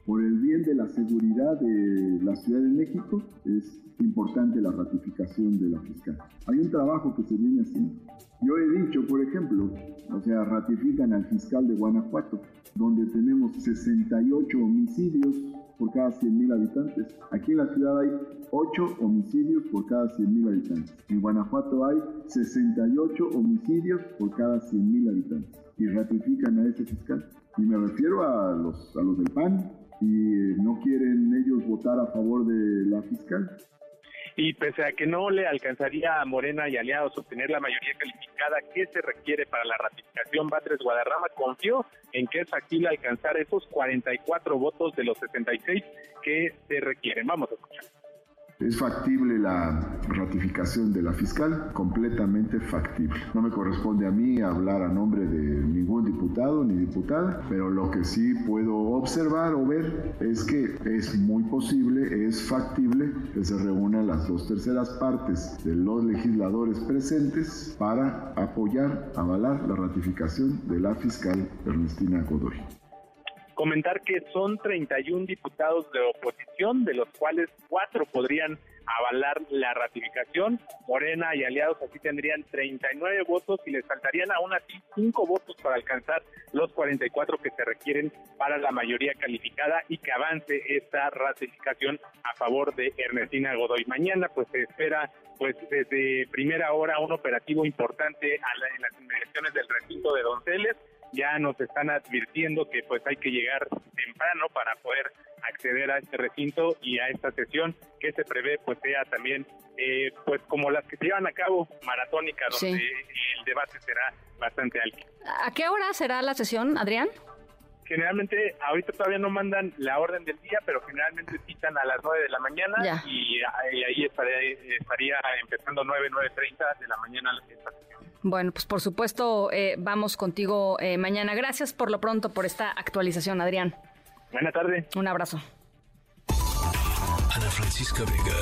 Por el bien de la seguridad de la Ciudad de México, es importante la ratificación de la fiscal. Hay un trabajo que se viene haciendo. Yo he dicho, por ejemplo, o sea, ratifican al fiscal de Guanajuato, donde tenemos 68 homicidios por cada 100.000 habitantes. Aquí en la ciudad hay 8 homicidios por cada 100.000 habitantes. En Guanajuato hay 68 homicidios por cada 100.000 habitantes. Y ratifican a ese fiscal. Y me refiero a los, a los del PAN, y no quieren ellos votar a favor de la fiscal. Y pese a que no le alcanzaría a Morena y aliados obtener la mayoría calificada que se requiere para la ratificación, Batres Guadarrama confió en que es factible alcanzar esos 44 votos de los 66 que se requieren. Vamos a escuchar. ¿Es factible la ratificación de la fiscal? Completamente factible. No me corresponde a mí hablar a nombre de ningún diputado ni diputada, pero lo que sí puedo observar o ver es que es muy posible, es factible que se reúnan las dos terceras partes de los legisladores presentes para apoyar, avalar la ratificación de la fiscal Ernestina Godoy comentar que son 31 diputados de oposición, de los cuales cuatro podrían avalar la ratificación. Morena y aliados así tendrían 39 votos y les faltarían aún así cinco votos para alcanzar los 44 que se requieren para la mayoría calificada y que avance esta ratificación a favor de Ernestina Godoy. Mañana pues se espera pues desde primera hora un operativo importante en las inmediaciones del recinto de Donceles ya nos están advirtiendo que pues hay que llegar temprano para poder acceder a este recinto y a esta sesión que se prevé pues sea también eh, pues como las que se llevan a cabo maratónica donde el debate será bastante alto. ¿A qué hora será la sesión, Adrián? Generalmente, ahorita todavía no mandan la orden del día, pero generalmente citan a las 9 de la mañana y, ahí estaría, estaría empezando 9, 9.30 de la mañana la sesión. Bueno, pues por supuesto eh, vamos contigo eh, mañana. Gracias por lo pronto por esta actualización, Adrián. Buena tarde. Un abrazo. Ana Francisca Vega,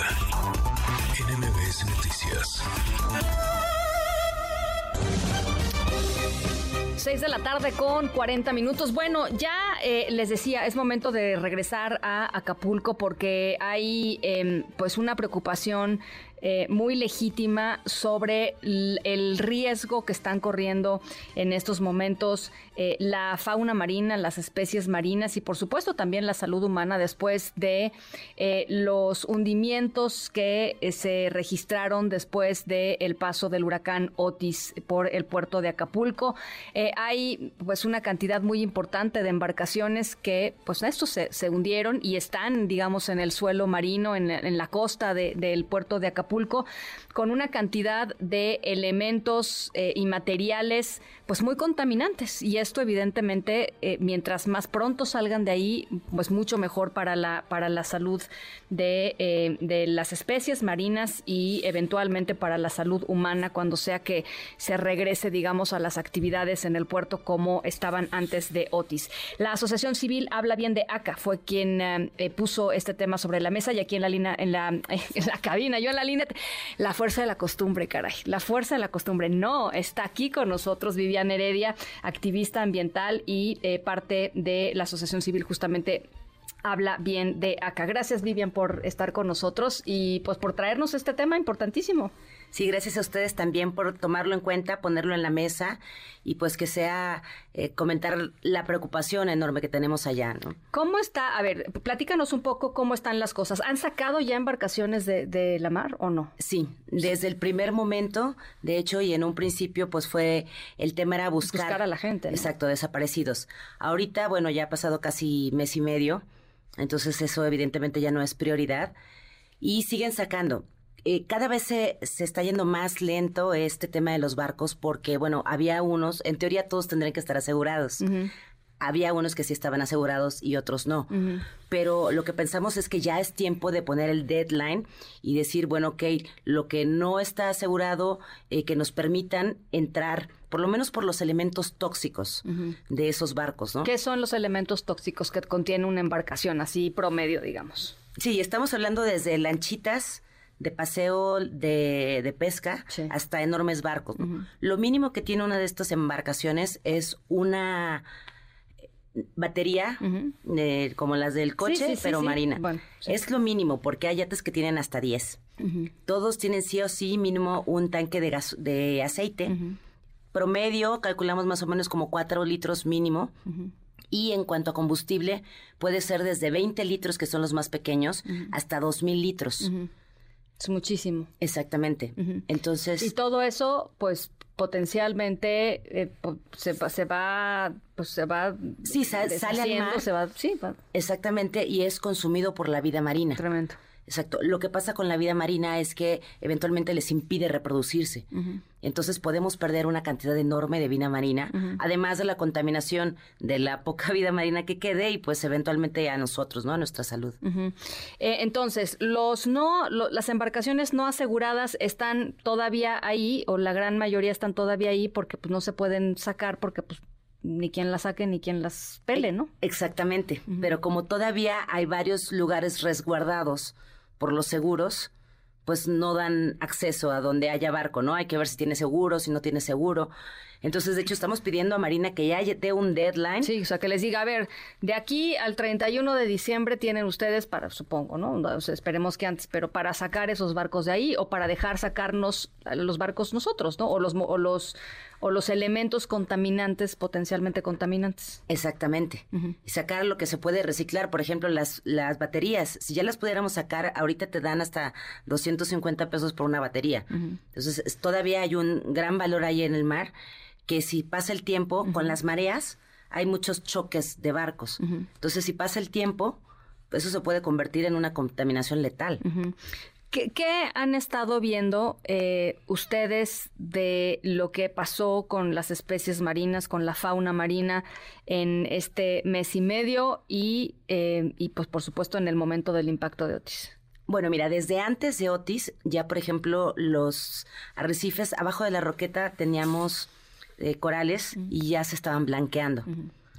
NMBS Noticias. 6 de la tarde con 40 minutos. Bueno, ya eh, les decía, es momento de regresar a Acapulco porque hay em, pues una preocupación eh, muy legítima sobre el riesgo que están corriendo en estos momentos eh, la fauna marina, las especies marinas y por supuesto también la salud humana después de eh, los hundimientos que se registraron después del paso del huracán Otis por el puerto de Acapulco. hay pues una cantidad muy importante de embarcaciones que pues estos se, hundieron y están digamos en el suelo marino, en, la costa del puerto de Acapulco con una cantidad de elementos eh, y materiales pues muy contaminantes y esto evidentemente eh, mientras más pronto salgan de ahí pues mucho mejor para la para la salud de, eh, de las especies marinas y eventualmente para la salud humana cuando sea que se regrese digamos a las actividades en el puerto como estaban antes de Otis. La Asociación Civil habla bien de ACA, fue quien puso este tema sobre la mesa y aquí en la línea en la, en la cabina, yo en la línea la fuerza de la costumbre, caray. La fuerza de la costumbre. No, está aquí con nosotros Vivian Heredia, activista ambiental y eh, parte de la Asociación Civil justamente habla bien de acá. Gracias Vivian por estar con nosotros y pues por traernos este tema importantísimo. Sí, gracias a ustedes también por tomarlo en cuenta, ponerlo en la mesa y pues que sea eh, comentar la preocupación enorme que tenemos allá, ¿no? ¿Cómo está? A ver, platícanos un poco cómo están las cosas. ¿Han sacado ya embarcaciones de, de la mar o no? Sí, desde el primer momento, de hecho, y en un principio pues fue, el tema era buscar. Buscar a la gente. Exacto, desaparecidos. Ahorita, bueno, ya ha pasado casi mes y medio, entonces eso evidentemente ya no es prioridad. Y siguen sacando. Eh, cada vez se, se, está yendo más lento este tema de los barcos porque, bueno, había unos, en teoría todos tendrían que estar asegurados. Había unos que sí estaban asegurados y otros no. Pero lo que pensamos es que ya es tiempo de poner el deadline y decir, bueno, ok, lo que no está asegurado, eh, que nos permitan entrar, por lo menos por los elementos tóxicos de esos barcos, ¿no? ¿Qué son los elementos tóxicos que contiene una embarcación, así promedio, digamos? Sí, estamos hablando desde lanchitas, de paseo de, pesca hasta enormes barcos. Lo mínimo que tiene una de estas embarcaciones es una batería como las del coche, pero marina. es lo mínimo porque hay yates que tienen hasta 10. Todos tienen sí o sí mínimo un tanque de, gas, de aceite. Promedio, calculamos más o menos como 4 litros mínimo. Y en cuanto a combustible, puede ser desde 20 litros, que son los más pequeños, hasta 2.000 litros. Es muchísimo. Exactamente. Entonces. Y todo eso, pues potencialmente eh, se, se, va, pues se va. Sí, sale al mar. Se va, sí, Exactamente, y es consumido por la vida marina. Tremendo. Exacto. Lo que pasa con la vida marina es que eventualmente les impide reproducirse. Entonces podemos perder una cantidad enorme de vida marina, además de la contaminación de la poca vida marina que quede y pues eventualmente a nosotros, ¿no? A nuestra salud. Eh, entonces, los no, lo- las embarcaciones no aseguradas están todavía ahí o la gran mayoría están todavía ahí porque pues no se pueden sacar porque pues ni quien las saque ni quien las pele, ¿no? Exactamente. Pero como todavía hay varios lugares resguardados por los seguros, pues no dan acceso a donde haya barco, ¿no? Hay que ver si tiene seguro, si no tiene seguro. Entonces, de hecho, estamos pidiendo a Marina que ya dé un deadline. Sí, o sea, que les diga, a ver, de aquí al 31 de diciembre tienen ustedes para, supongo, ¿no? Esperemos que antes, pero para sacar esos barcos de ahí o para dejar sacarnos los barcos nosotros, ¿no? O los, o los, o los elementos contaminantes, potencialmente contaminantes. Exactamente. Y sacar lo que se puede reciclar, por ejemplo, las, las baterías. Si ya las pudiéramos sacar, ahorita te dan hasta 250 pesos por una batería. Entonces, es- todavía hay un gran valor ahí en el mar que si pasa el tiempo con las mareas, hay muchos choques de barcos. Entonces, si pasa el tiempo, eso se puede convertir en una contaminación letal. ¿Qué, qué han estado viendo eh, ustedes de lo que pasó con las especies marinas, con la fauna marina en este mes y medio y, eh, y pues por supuesto en el momento del impacto de Otis? Bueno, mira, desde antes de Otis, ya por ejemplo, los arrecifes abajo de la roqueta teníamos eh, corales y ya se estaban blanqueando.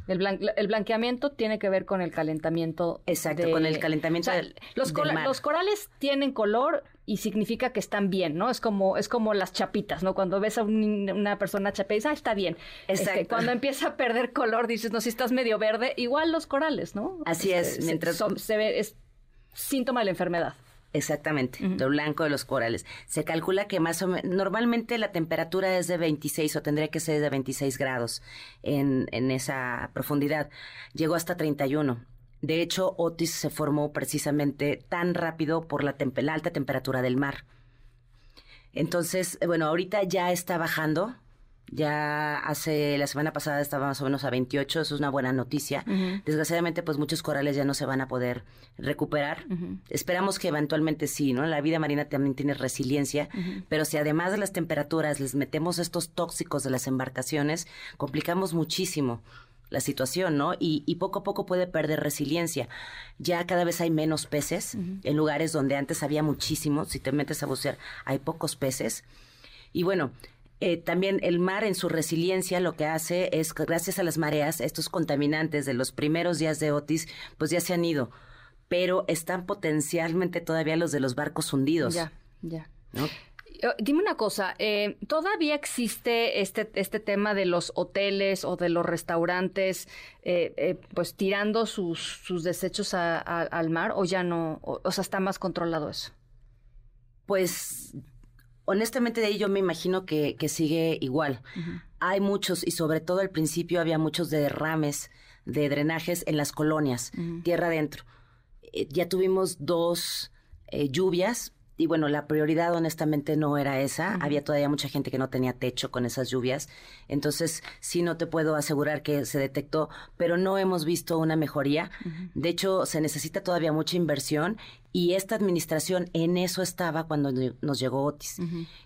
El, blan- el blanqueamiento tiene que ver con el calentamiento. Exacto, de- con el calentamiento o sea, del- los, del cola- mar. los corales tienen color y significa que están bien, ¿no? Es como es como las chapitas, ¿no? Cuando ves a un- una persona chapa y dices, ah, está bien. Este, Exacto. cuando empieza a perder color, dices, no, si estás medio verde, igual los corales, ¿no? Así Este, es, se- mientras- son- se ve, es síntoma de la enfermedad. Exactamente, lo blanco de los corales. Se calcula que más o menos, normalmente la temperatura es de 26 o tendría que ser de 26 grados en, en esa profundidad. Llegó hasta 31. De hecho, Otis se formó precisamente tan rápido por la, la alta temperatura del mar. Entonces, bueno, ahorita ya está bajando. Ya hace, la semana pasada estaba más o menos a 28, eso es una buena noticia. Desgraciadamente, pues muchos corales ya no se van a poder recuperar. Esperamos que eventualmente sí, ¿no? La vida marina también tiene resiliencia, pero si además de las temperaturas les metemos estos tóxicos de las embarcaciones, complicamos muchísimo la situación, ¿no? Y, y poco a poco puede perder resiliencia. Ya cada vez hay menos peces en lugares donde antes había muchísimos. Si te metes a bucear, hay pocos peces. Y bueno, eh, también el mar en su resiliencia lo que hace es, que gracias a las mareas, estos contaminantes de los primeros días de Otis, pues ya se han ido, pero están potencialmente todavía los de los barcos hundidos. Ya, ya. ¿no? Eh, Dime una cosa, eh, ¿todavía existe este, este tema de los hoteles o de los restaurantes eh, eh, pues tirando sus, sus desechos a- a- al mar o ya no? O, o sea, está más controlado eso. Pues honestamente de ahí yo me imagino que, que sigue igual. Hay muchos, y sobre todo al principio había muchos derrames de drenajes en las colonias, tierra adentro. Eh, ya tuvimos dos eh, lluvias. Y bueno, la prioridad honestamente no era esa. Había todavía mucha gente que no tenía techo con esas lluvias. Entonces, sí no te puedo asegurar que se detectó, pero no hemos visto una mejoría. De hecho, se necesita todavía mucha inversión y esta administración en eso estaba cuando nos llegó Otis.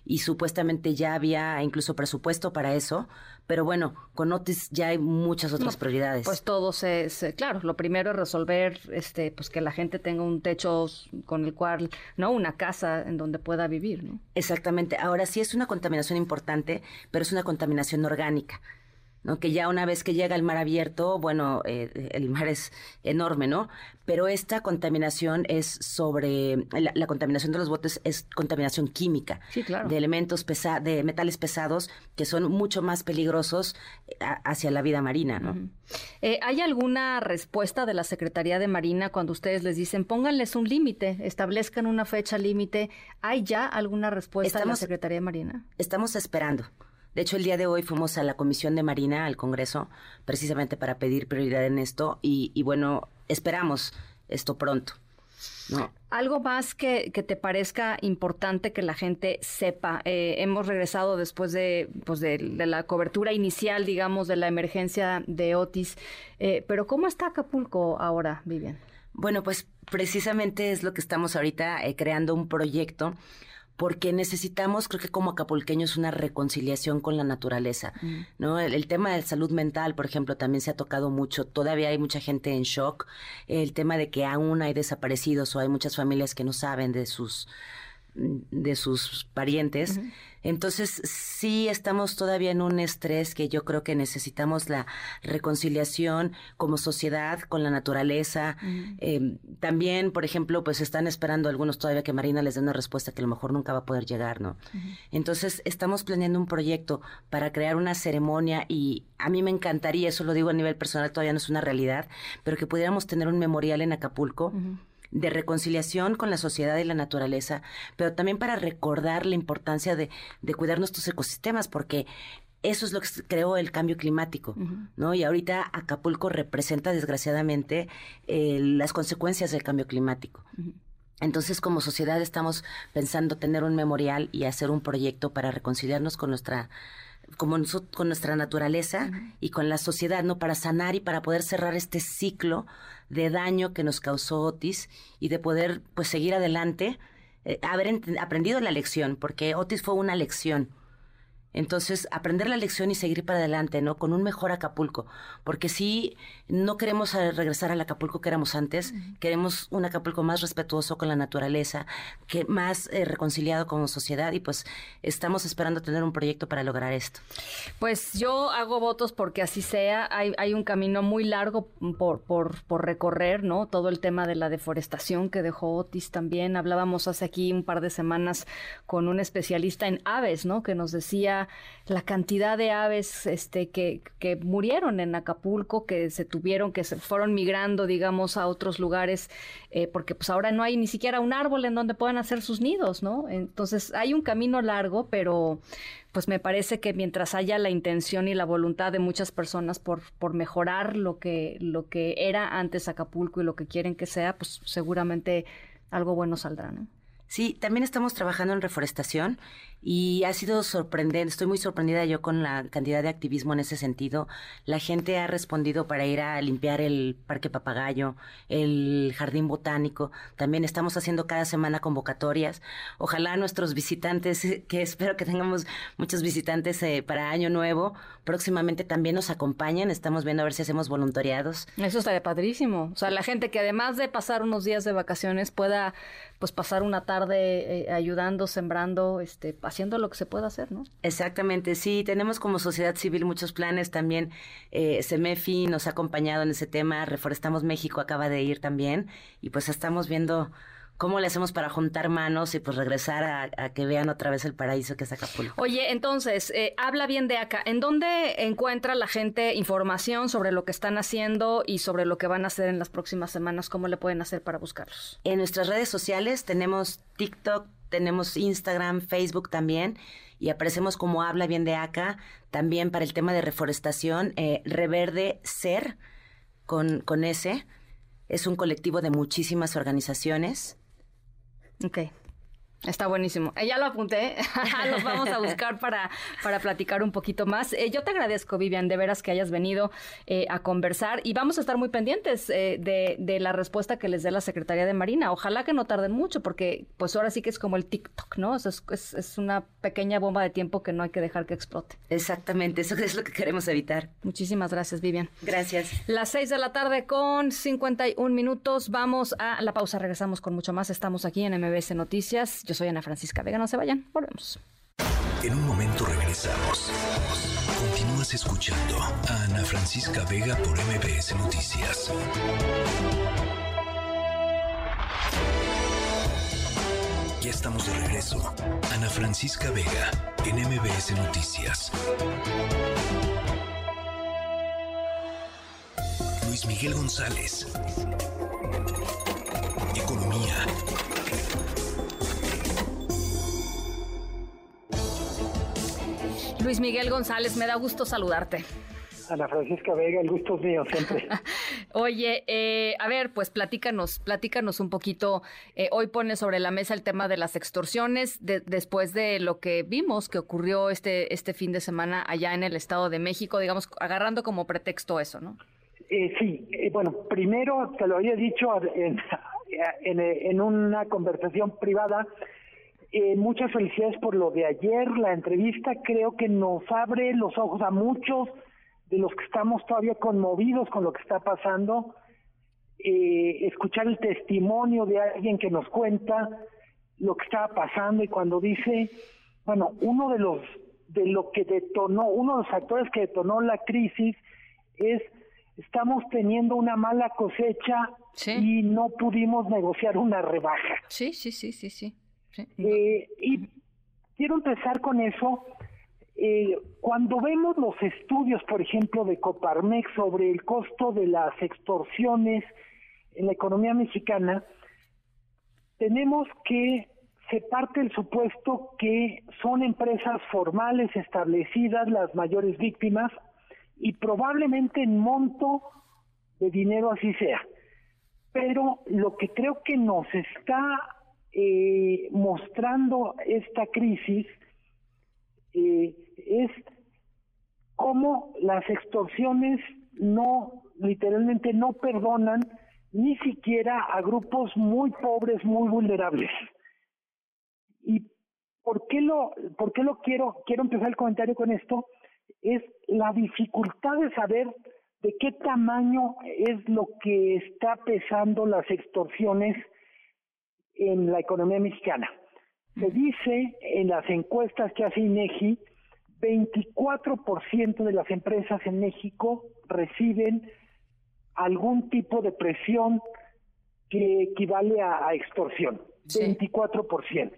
Y supuestamente ya había incluso presupuesto para eso, pero bueno, con Otis ya hay muchas otras No, prioridades. Pues todo se, se- claro, lo primero es resolver, este, pues que la gente tenga un techo con el cual, ¿no? Una casa en donde pueda vivir, ¿no? Exactamente. Ahora sí es una contaminación importante, pero es una contaminación orgánica. ¿No? Que ya una vez que llega el mar abierto, bueno, eh, el mar es enorme, ¿no? Pero esta contaminación es sobre, la, la contaminación de los botes es contaminación química. Sí, claro. De elementos pesados, de metales pesados que son mucho más peligrosos eh, a- hacia la vida marina, ¿no? Eh, ¿Hay alguna respuesta de la Secretaría de Marina cuando ustedes les dicen pónganles un límite, establezcan una fecha límite? ¿Hay ya alguna respuesta de la Secretaría de Marina? Estamos esperando. De hecho, el día de hoy fuimos a la Comisión de Marina, al Congreso, precisamente para pedir prioridad en esto y, y bueno, esperamos esto pronto. ¿no? Algo más que, que te parezca importante que la gente sepa. Eh, hemos regresado después de, pues de, de la cobertura inicial, digamos, de la emergencia de Otis. Eh, pero ¿cómo está Acapulco ahora, Vivian? Bueno, pues precisamente es lo que estamos ahorita eh, creando un proyecto porque necesitamos, creo que como acapulqueños, una reconciliación con la naturaleza, Mm. ¿no? El, el tema de salud mental, por ejemplo, también se ha tocado mucho. Todavía hay mucha gente en shock. El tema de que aún hay desaparecidos o hay muchas familias que no saben de sus de sus parientes. Entonces, sí estamos todavía en un estrés que yo creo que necesitamos la reconciliación como sociedad con la naturaleza. Eh, también, por ejemplo, pues están esperando algunos todavía que Marina les dé una respuesta que a lo mejor nunca va a poder llegar, ¿no? Entonces, estamos planeando un proyecto para crear una ceremonia y a mí me encantaría, eso lo digo a nivel personal, todavía no es una realidad, pero que pudiéramos tener un memorial en Acapulco de reconciliación con la sociedad y la naturaleza, pero también para recordar la importancia de, de cuidar nuestros ecosistemas, porque eso es lo que creó el cambio climático, ¿no? Y ahorita Acapulco representa desgraciadamente eh, las consecuencias del cambio climático. Entonces, como sociedad estamos pensando tener un memorial y hacer un proyecto para reconciliarnos con nuestra como con nuestra naturaleza y con la sociedad, ¿no? Para sanar y para poder cerrar este ciclo de daño que nos causó Otis y de poder, pues, seguir adelante, eh, haber aprendido la lección, porque Otis fue una lección. Entonces, aprender la lección y seguir para adelante, ¿no? Con un mejor Acapulco. Porque sí, no queremos eh, regresar al Acapulco que éramos antes. Queremos un Acapulco más respetuoso con la naturaleza, que más eh, reconciliado como sociedad. Y pues estamos esperando tener un proyecto para lograr esto. Pues yo hago votos porque así sea. Hay, hay un camino muy largo por, por, por recorrer, ¿no? Todo el tema de la deforestación que dejó Otis también. Hablábamos hace aquí un par de semanas con un especialista en aves, ¿no? Que nos decía la cantidad de aves este, que, que murieron en Acapulco, que se tuvieron, que se fueron migrando, digamos, a otros lugares, eh, porque pues ahora no hay ni siquiera un árbol en donde puedan hacer sus nidos, ¿no? Entonces hay un camino largo, pero pues me parece que mientras haya la intención y la voluntad de muchas personas por, por mejorar lo que, lo que era antes Acapulco y lo que quieren que sea, pues seguramente algo bueno saldrá, ¿no? Sí, también estamos trabajando en reforestación y ha sido sorprendente, estoy muy sorprendida yo con la cantidad de activismo en ese sentido. La gente ha respondido para ir a limpiar el Parque Papagayo, el Jardín Botánico. También estamos haciendo cada semana convocatorias. Ojalá nuestros visitantes, eh, que espero que tengamos muchos visitantes eh, para Año Nuevo, próximamente también nos acompañen. Estamos viendo a ver si hacemos voluntariados. Eso estaría padrísimo. O sea, la gente que además de pasar unos días de vacaciones pueda pues pasar una tarde eh, ayudando, sembrando, este, haciendo lo que se pueda hacer, ¿no? Exactamente, sí, tenemos como sociedad civil muchos planes también. Eh, CEMEFI nos ha acompañado en ese tema, Reforestamos México acaba de ir también y pues estamos viendo cómo le hacemos para juntar manos y pues regresar a, a que vean otra vez el paraíso que es Acapulco. Oye, entonces, eh, habla bien de acá. ¿En dónde encuentra la gente información sobre lo que están haciendo y sobre lo que van a hacer en las próximas semanas? ¿Cómo le pueden hacer para buscarlos? En nuestras redes sociales tenemos TikTok, tenemos Instagram, Facebook también y aparecemos como Habla Bien de Acá, también para el tema de reforestación, eh, Reverde Ser con, con S. Es un colectivo de muchísimas organizaciones. Ok. Está buenísimo. Eh, ya lo apunté. Los vamos a buscar para, para platicar un poquito más. Eh, yo te agradezco, Vivian, de veras que hayas venido eh, a conversar y vamos a estar muy pendientes eh, de, de la respuesta que les dé la Secretaría de Marina. Ojalá que no tarden mucho porque pues ahora sí que es como el TikTok, ¿no? O sea, es, es, es una pequeña bomba de tiempo que no hay que dejar que explote. Exactamente, eso es lo que queremos evitar. Muchísimas gracias, Vivian. Gracias. Las 6 de la tarde con 51 minutos. Vamos a la pausa. Regresamos con mucho más. Estamos aquí en MBS Noticias. Yo soy Ana Francisca Vega. No se vayan. Volvemos. En un momento regresamos. Continúas escuchando a Ana Francisca Vega por MBS Noticias. Ya estamos de regreso. Ana Francisca Vega en MBS Noticias. Luis Miguel González. Economía. Luis Miguel González, me da gusto saludarte. Ana Francisca Vega, el gusto es mío siempre. Oye, eh, a ver, pues platícanos, platícanos un poquito. Eh, hoy pone sobre la mesa el tema de las extorsiones de- después de lo que vimos que ocurrió este, este fin de semana allá en el Estado de México, digamos, agarrando como pretexto eso, ¿no? Eh, sí, eh, bueno, primero te lo había dicho en, en, en una conversación privada. Eh, muchas felicidades por lo de ayer. La entrevista creo que nos abre los ojos a muchos de los que estamos todavía conmovidos con lo que está pasando. Eh, escuchar el testimonio de alguien que nos cuenta lo que estaba pasando y cuando dice, bueno, uno de los de lo que detonó, uno de los factores que detonó la crisis es estamos teniendo una mala cosecha y no pudimos negociar una rebaja. Sí, sí, sí, sí, sí. Eh, y quiero empezar con eso. Eh, cuando vemos los estudios, por ejemplo, de Coparmex sobre el costo de las extorsiones en la economía mexicana, tenemos que se parte el supuesto que son empresas formales establecidas las mayores víctimas y probablemente en monto de dinero así sea. Pero lo que creo que nos está eh, mostrando esta crisis eh, es cómo las extorsiones no, literalmente no perdonan ni siquiera a grupos muy pobres, muy vulnerables. ¿Y por qué lo, por qué lo quiero, quiero empezar el comentario con esto? Es la dificultad de saber de qué tamaño es lo que está pesando las extorsiones en la economía mexicana. Se dice en las encuestas que hace INEGI, 24% de las empresas en México reciben algún tipo de presión que equivale a, extorsión. 24%.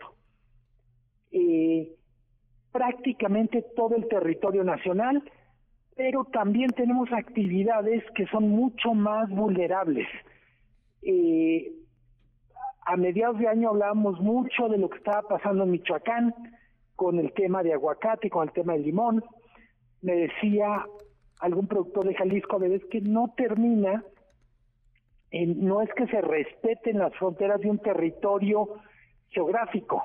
Eh, prácticamente todo el territorio nacional, pero también tenemos actividades que son mucho más vulnerables. Eh, a mediados de año hablábamos mucho de lo que estaba pasando en Michoacán con el tema de aguacate, con el tema del limón. Me decía algún productor de Jalisco a veces que no termina, no es que se respeten las fronteras de un territorio geográfico.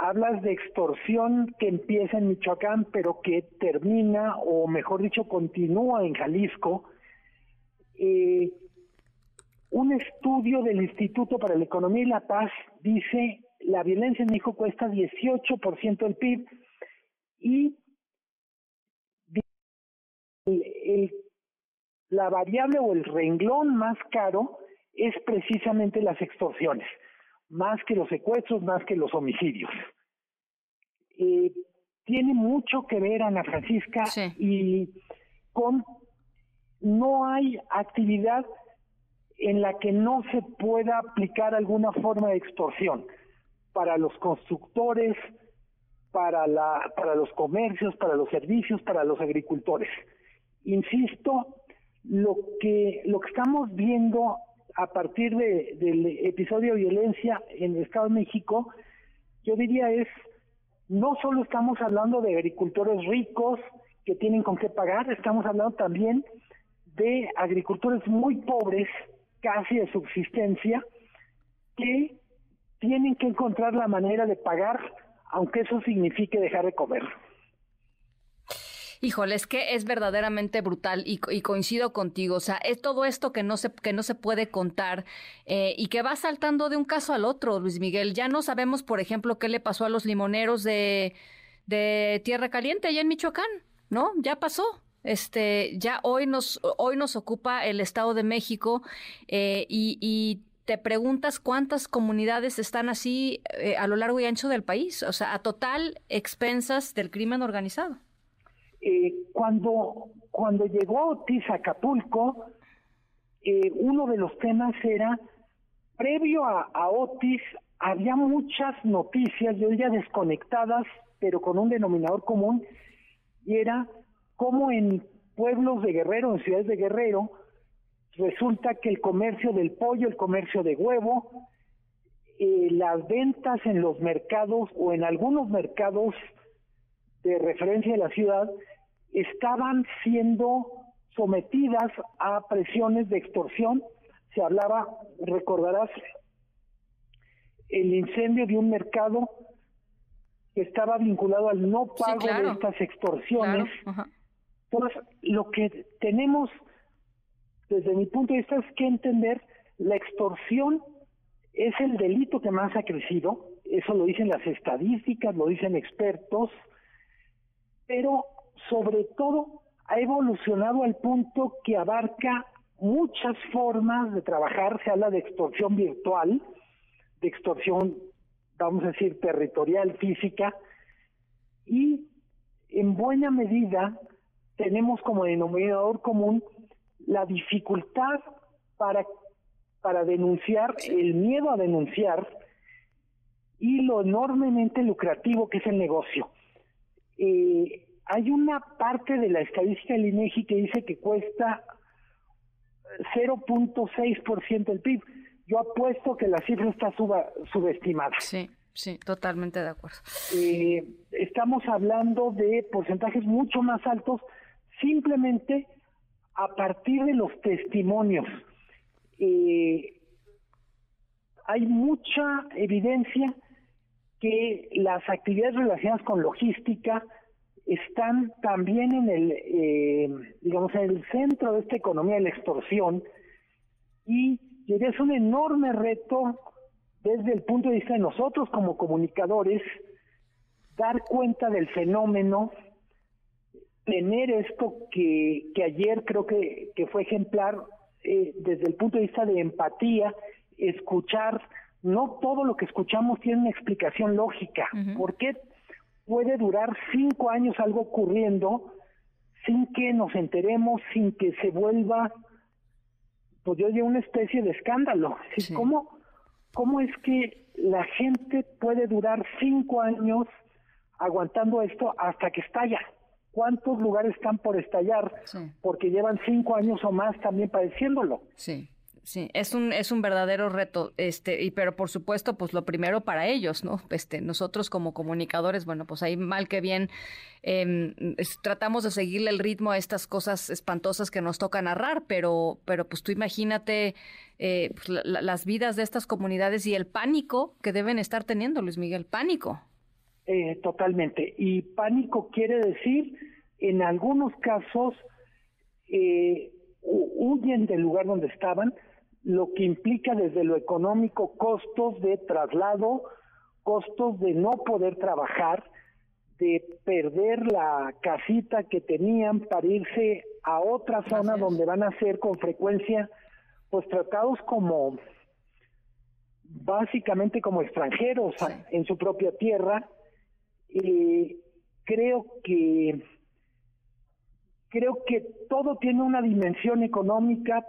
Hablas de extorsión que empieza en Michoacán, pero que termina, o mejor dicho, continúa en Jalisco. Eh, un estudio del Instituto para la Economía y la Paz dice la violencia en México cuesta 18% del PIB y la variable o el renglón más caro es precisamente las extorsiones, más que los secuestros, más que los homicidios. Eh, tiene mucho que ver, Ana Francisca, y con no hay actividad en la que no se pueda aplicar alguna forma de extorsión para los constructores, para, la, para los comercios, para los servicios, para los agricultores. Insisto, lo que, lo que estamos viendo a partir de, del episodio de violencia en el Estado de México, yo diría es, no solo estamos hablando de agricultores ricos que tienen con qué pagar, estamos hablando también de agricultores muy pobres casi de subsistencia, que tienen que encontrar la manera de pagar, aunque eso signifique dejar de comer. Híjole, es que es verdaderamente brutal y, coincido contigo. O sea, es todo esto que no se, que no se puede contar eh, y que va saltando de un caso al otro, Luis Miguel. Ya no sabemos, por ejemplo, qué le pasó a los limoneros de, de Tierra Caliente allá en Michoacán, ¿no? Ya pasó. Este, ya hoy nos, hoy nos ocupa el Estado de México eh, y, te preguntas cuántas comunidades están así eh, a lo largo y ancho del país, o sea, a total expensas del crimen organizado. Eh, cuando, cuando llegó Otis a Acapulco, uno de los temas era, previo a, a Otis, había muchas noticias, yo diría desconectadas, pero con un denominador común, y era como en pueblos de Guerrero, en ciudades de Guerrero, resulta que el comercio del pollo, el comercio de huevo, eh, las ventas en los mercados o en algunos mercados de referencia de la ciudad estaban siendo sometidas a presiones de extorsión. Se hablaba, recordarás, el incendio de un mercado que estaba vinculado al no pago de estas extorsiones. Entonces, lo que tenemos desde mi punto de vista es que entender la extorsión es el delito que más ha crecido, eso lo dicen las estadísticas, lo dicen expertos, pero sobre todo ha evolucionado al punto que abarca muchas formas de trabajar, se habla de extorsión virtual, de extorsión, vamos a decir, territorial, física, y en buena medida tenemos como denominador común la dificultad para, para denunciar, el miedo a denunciar y lo enormemente lucrativo que es el negocio. Eh, hay una parte de la estadística del INEGI que dice que cuesta 0.6% del PIB. Yo apuesto que la cifra está subestimada. Sí, sí, totalmente de acuerdo. Eh, estamos hablando de porcentajes mucho más altos simplemente a partir de los testimonios. Eh, hay mucha evidencia que las actividades relacionadas con logística están también en el, eh, digamos, en el centro de esta economía de la extorsión y es un enorme reto desde el punto de vista de nosotros como comunicadores dar cuenta del fenómeno, tener esto que, que ayer creo que, que fue ejemplar eh, desde el punto de vista de empatía, escuchar, no todo lo que escuchamos tiene una explicación lógica. ¿Por qué puede durar cinco años algo ocurriendo sin que nos enteremos, sin que se vuelva, pues yo digo, una especie de escándalo? ¿Cómo, ¿Cómo es que la gente puede durar cinco años aguantando esto hasta que estalla? ¿Cuántos lugares están por estallar? Porque llevan cinco años o más también padeciéndolo. Sí. Sí, es un, es un verdadero reto, este, y pero por supuesto, pues lo primero para ellos, ¿no? Este, nosotros como comunicadores, bueno, pues ahí mal que bien em, tratamos de seguirle el ritmo a estas cosas espantosas que nos toca narrar, pero, pero pues tú imagínate eh, pues, las vidas de estas comunidades y el pánico que deben estar teniendo, Luis Miguel, pánico. Eh, totalmente. Y pánico quiere decir, en algunos casos, eh, huyen del lugar donde estaban, lo que implica desde lo económico costos de traslado, costos de no poder trabajar, de perder la casita que tenían para irse a otra zona donde van a ser con frecuencia pues tratados como básicamente como extranjeros en su propia tierra y creo que creo que todo tiene una dimensión económica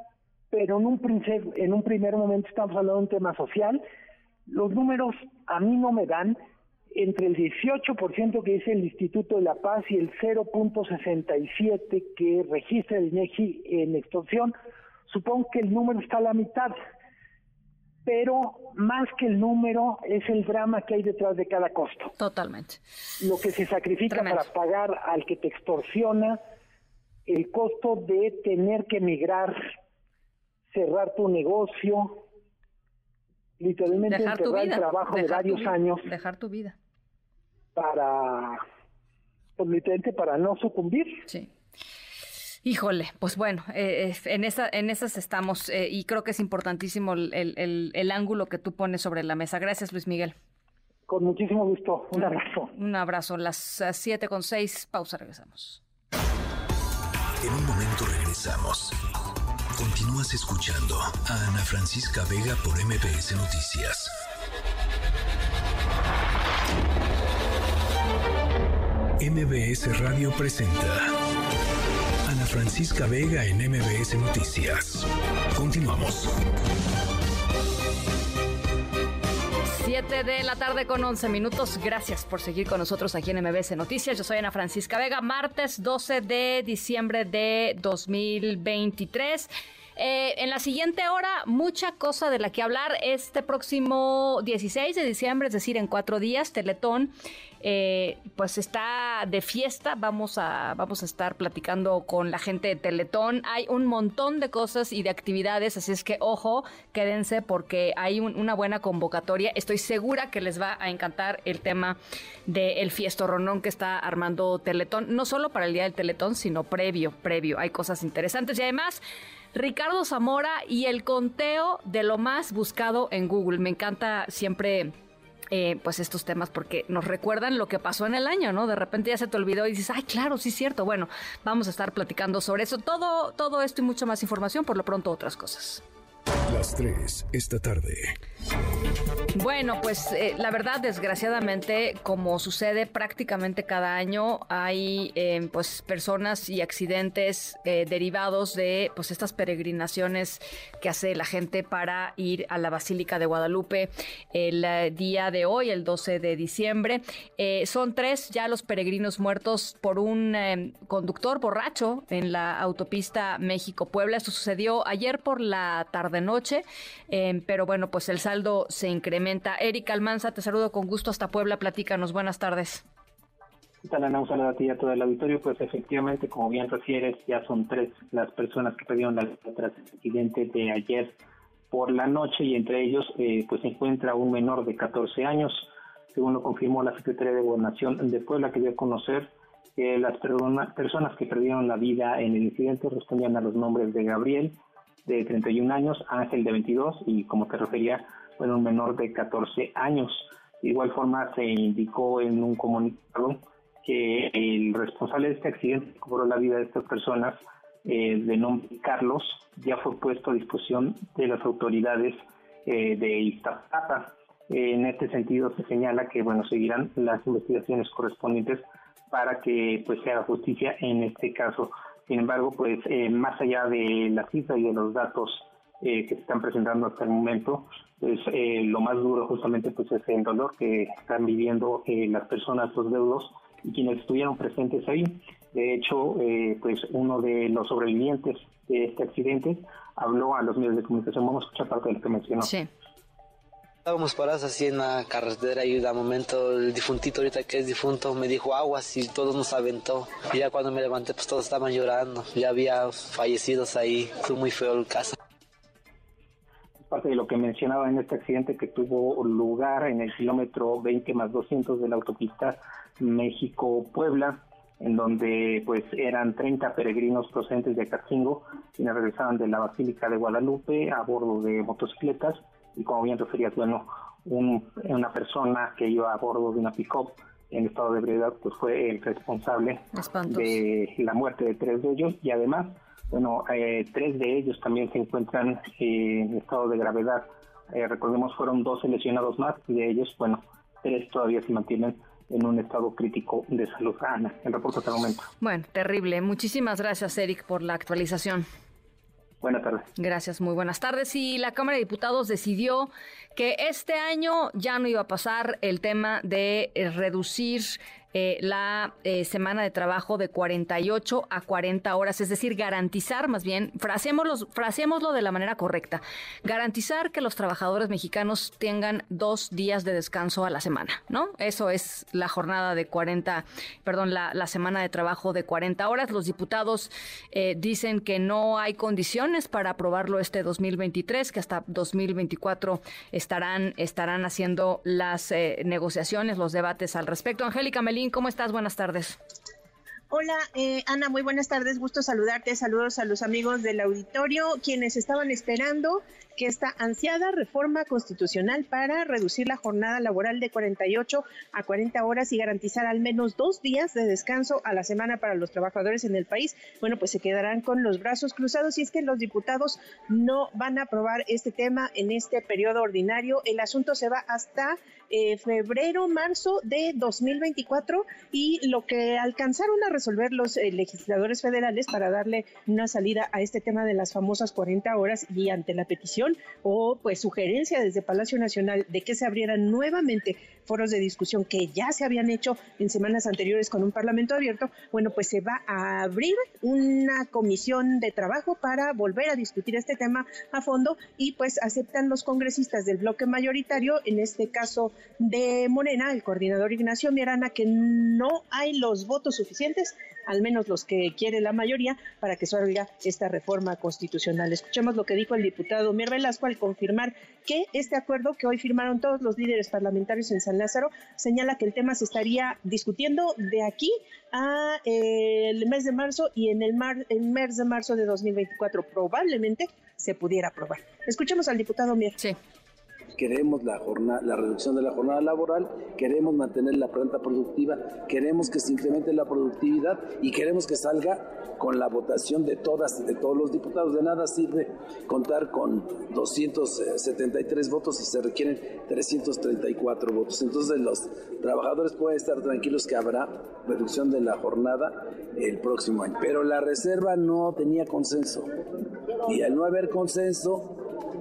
pero en un, primer, en un primer momento estamos hablando de un tema social. Los números a mí no me dan entre el 18% que dice el Instituto de la Paz y el 0.67 que registra el INEGI en extorsión. Supongo que el número está a la mitad, pero más que el número es el drama que hay detrás de cada costo. Totalmente. Lo que se sacrifica para pagar al que te extorsiona, el costo de tener que emigrar cerrar tu negocio, literalmente dejar enterrar el trabajo de varios años. Dejar tu vida. Para, pues literalmente para no sucumbir. Sí. Híjole, pues bueno, eh, en, esa, en esas estamos eh, y creo que es importantísimo el, el, el, ángulo que tú pones sobre la mesa. Gracias, Luis Miguel. Con muchísimo gusto. Un abrazo. Un abrazo. Las siete con seis. Pausa, regresamos. En un momento regresamos. Continúas escuchando a Ana Francisca Vega por MPS Noticias. MBS Radio presenta Francisca Vega en MBS Noticias. Continuamos. 7 de la tarde con 11 minutos. Gracias por seguir con nosotros aquí en MBS Noticias. Yo soy Ana Francisca Vega, martes 12 de diciembre de 2023. Eh, en la siguiente hora, mucha cosa de la que hablar este próximo 16 de diciembre, es decir, en cuatro días, Teletón. Eh, pues está de fiesta, vamos a, vamos a estar platicando con la gente de Teletón. Hay un montón de cosas y de actividades, así es que ojo, quédense porque hay una buena convocatoria. Estoy segura que les va a encantar el tema del fiestorronón que está armando Teletón, no solo para el día del Teletón, sino previo, previo. Hay cosas interesantes y además Ricardo Zamora y el conteo de lo más buscado en Google. Me encanta siempre eh, pues estos temas porque nos recuerdan lo que pasó en el año, ¿no? De repente ya se te olvidó y dices, ay, claro, sí es cierto. Bueno, vamos a estar platicando sobre eso. Todo, todo esto y mucha más información, por lo pronto otras cosas. Las 3 esta tarde. Bueno, pues eh, la verdad, desgraciadamente, como sucede prácticamente cada año, hay eh, pues personas y accidentes eh, derivados de pues estas peregrinaciones que hace la gente para ir a la Basílica de Guadalupe el día de hoy, el 12 de diciembre. son tres ya los peregrinos muertos por un conductor borracho en la autopista México-Puebla. Esto sucedió ayer por la tarde-noche, pero bueno, pues el saldo se incrementa. Erika Almanza, te saludo con gusto hasta Puebla. Platícanos. Buenas tardes. ¿Qué tal, Ana? Un a ti y a todo el auditorio. Pues efectivamente, como bien refieres, ya son tres las personas que perdieron la vida tras el accidente de ayer por la noche y entre ellos eh, pues se encuentra un menor de 14 años. Según lo confirmó la Secretaría de Gobernación de Puebla, que dio a conocer que las personas que perdieron la vida en el incidente respondían a los nombres de Gabriel, de 31 años, Ángel de 22 y como te refería, bueno, un menor de 14 años. De igual forma se indicó en un comunicado que el responsable de este accidente que cobró la vida de estas personas, eh, de nombre Carlos, ya fue puesto a disposición de las autoridades eh, de Iztapalapa. en este sentido se señala que bueno seguirán las investigaciones correspondientes para que pues se haga justicia en este caso. Sin embargo, pues eh, más allá de la cifra y de los datos eh, que se están presentando hasta el momento, pues eh, lo más duro justamente pues es el dolor que están viviendo las personas, los deudos y quienes estuvieron presentes ahí. De hecho, pues uno de los sobrevivientes de este accidente habló a los medios de comunicación. Vamos a escuchar parte de lo que mencionó. Sí. Estábamos parados así en la carretera y de momento el difuntito ahorita que es difunto me dijo aguas y todo nos aventó. Y ya cuando me levanté pues todos estaban llorando. Ya había fallecidos ahí. Fue muy feo el caso. Parte de lo que mencionaba en este accidente que tuvo lugar en el kilómetro 20 más 200 de la autopista México-Puebla, en donde pues eran 30 peregrinos procedentes de Cacingo, quienes regresaban de la Basílica de Guadalupe a bordo de motocicletas. Y como bien referías, bueno, una persona que iba a bordo de una pick-up en estado de ebriedad, pues fue el responsable de la muerte de tres de ellos. Y además, bueno, eh, tres de ellos también se encuentran en estado de gravedad. Eh, recordemos, fueron dos lesionados más y de ellos, bueno, tres todavía se mantienen en un estado crítico de salud. Ana, el reporte hasta el momento. Bueno, terrible. Muchísimas gracias, Eric, por la actualización. Buenas tardes. Gracias, muy buenas tardes. Y la Cámara de Diputados decidió que este año ya no iba a pasar el tema de eh, reducir eh, la eh, semana de trabajo de 48 a 40 horas, es decir, garantizar, más bien, fraseémoslo de la manera correcta, garantizar que los trabajadores mexicanos tengan dos días de descanso a la semana, ¿no? Eso es la jornada de 40, perdón, la, semana de trabajo de 40 horas. Los diputados eh, dicen que no hay condiciones para aprobarlo este 2023, que hasta 2024 estarán, estarán haciendo las negociaciones, los debates al respecto. Angélica Melín, ¿cómo estás? Buenas tardes. Hola, eh, Ana, muy buenas tardes. Gusto saludarte. Saludos a los amigos del auditorio, quienes estaban esperando que esta ansiada reforma constitucional para reducir la jornada laboral de 48 a 40 horas y garantizar al menos dos días de descanso a la semana para los trabajadores en el país, bueno, pues se quedarán con los brazos cruzados y es que los diputados no van a aprobar este tema en este periodo ordinario. El asunto se va hasta eh, febrero, marzo de 2024 y lo que alcanzaron a resolver los eh, legisladores federales para darle una salida a este tema de las famosas 40 horas y ante la petición o pues sugerencia desde Palacio Nacional de que se abrieran nuevamente foros de discusión que ya se habían hecho en semanas anteriores con un parlamento abierto, bueno, pues se va a abrir una comisión de trabajo para volver a discutir este tema a fondo y pues aceptan los congresistas del bloque mayoritario, en este caso de Morena, el coordinador Ignacio Mirana, que no hay los votos suficientes, al menos los que quiere la mayoría, para que salga esta reforma constitucional. Escuchemos lo que dijo el diputado Mier Velasco al confirmar que este acuerdo que hoy firmaron todos los líderes parlamentarios en San Lázaro, señala que el tema se estaría discutiendo de aquí a eh, el mes de marzo y en el, mar, el mes de marzo de 2024 probablemente se pudiera aprobar. Escuchemos al diputado Mier. Sí queremos la, jornada, la reducción de la jornada laboral, queremos mantener la planta productiva, queremos que se incremente la productividad y queremos que salga con la votación de todas, de todos los diputados. De nada sirve contar con 273 votos si se requieren 334 votos. Entonces los trabajadores pueden estar tranquilos que habrá reducción de la jornada el próximo año. Pero la reserva no tenía consenso y al no haber consenso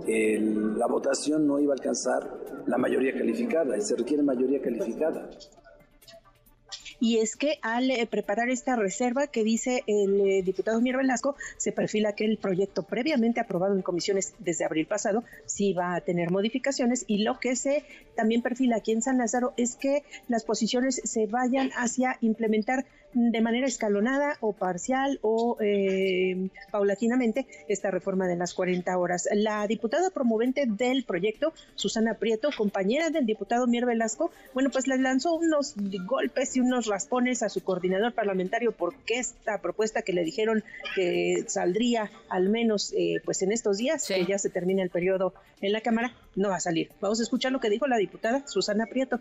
la votación no iba a alcanzar la mayoría calificada y se requiere mayoría calificada. Y es que al eh, preparar esta reserva que dice el eh, diputado Mier Velasco, se perfila que el proyecto previamente aprobado en comisiones desde abril pasado sí va a tener modificaciones y lo que se también perfila aquí en San Lázaro es que las posiciones se vayan hacia implementar de manera escalonada o parcial o eh, paulatinamente esta reforma de las 40 horas. La diputada promovente del proyecto, Susana Prieto, compañera del diputado Mier Velasco, bueno, pues le lanzó unos golpes y unos raspones a su coordinador parlamentario porque esta propuesta que le dijeron que saldría al menos eh, pues en estos días, que ya se termina el periodo en la Cámara, no va a salir. Vamos a escuchar lo que dijo la diputada Susana Prieto.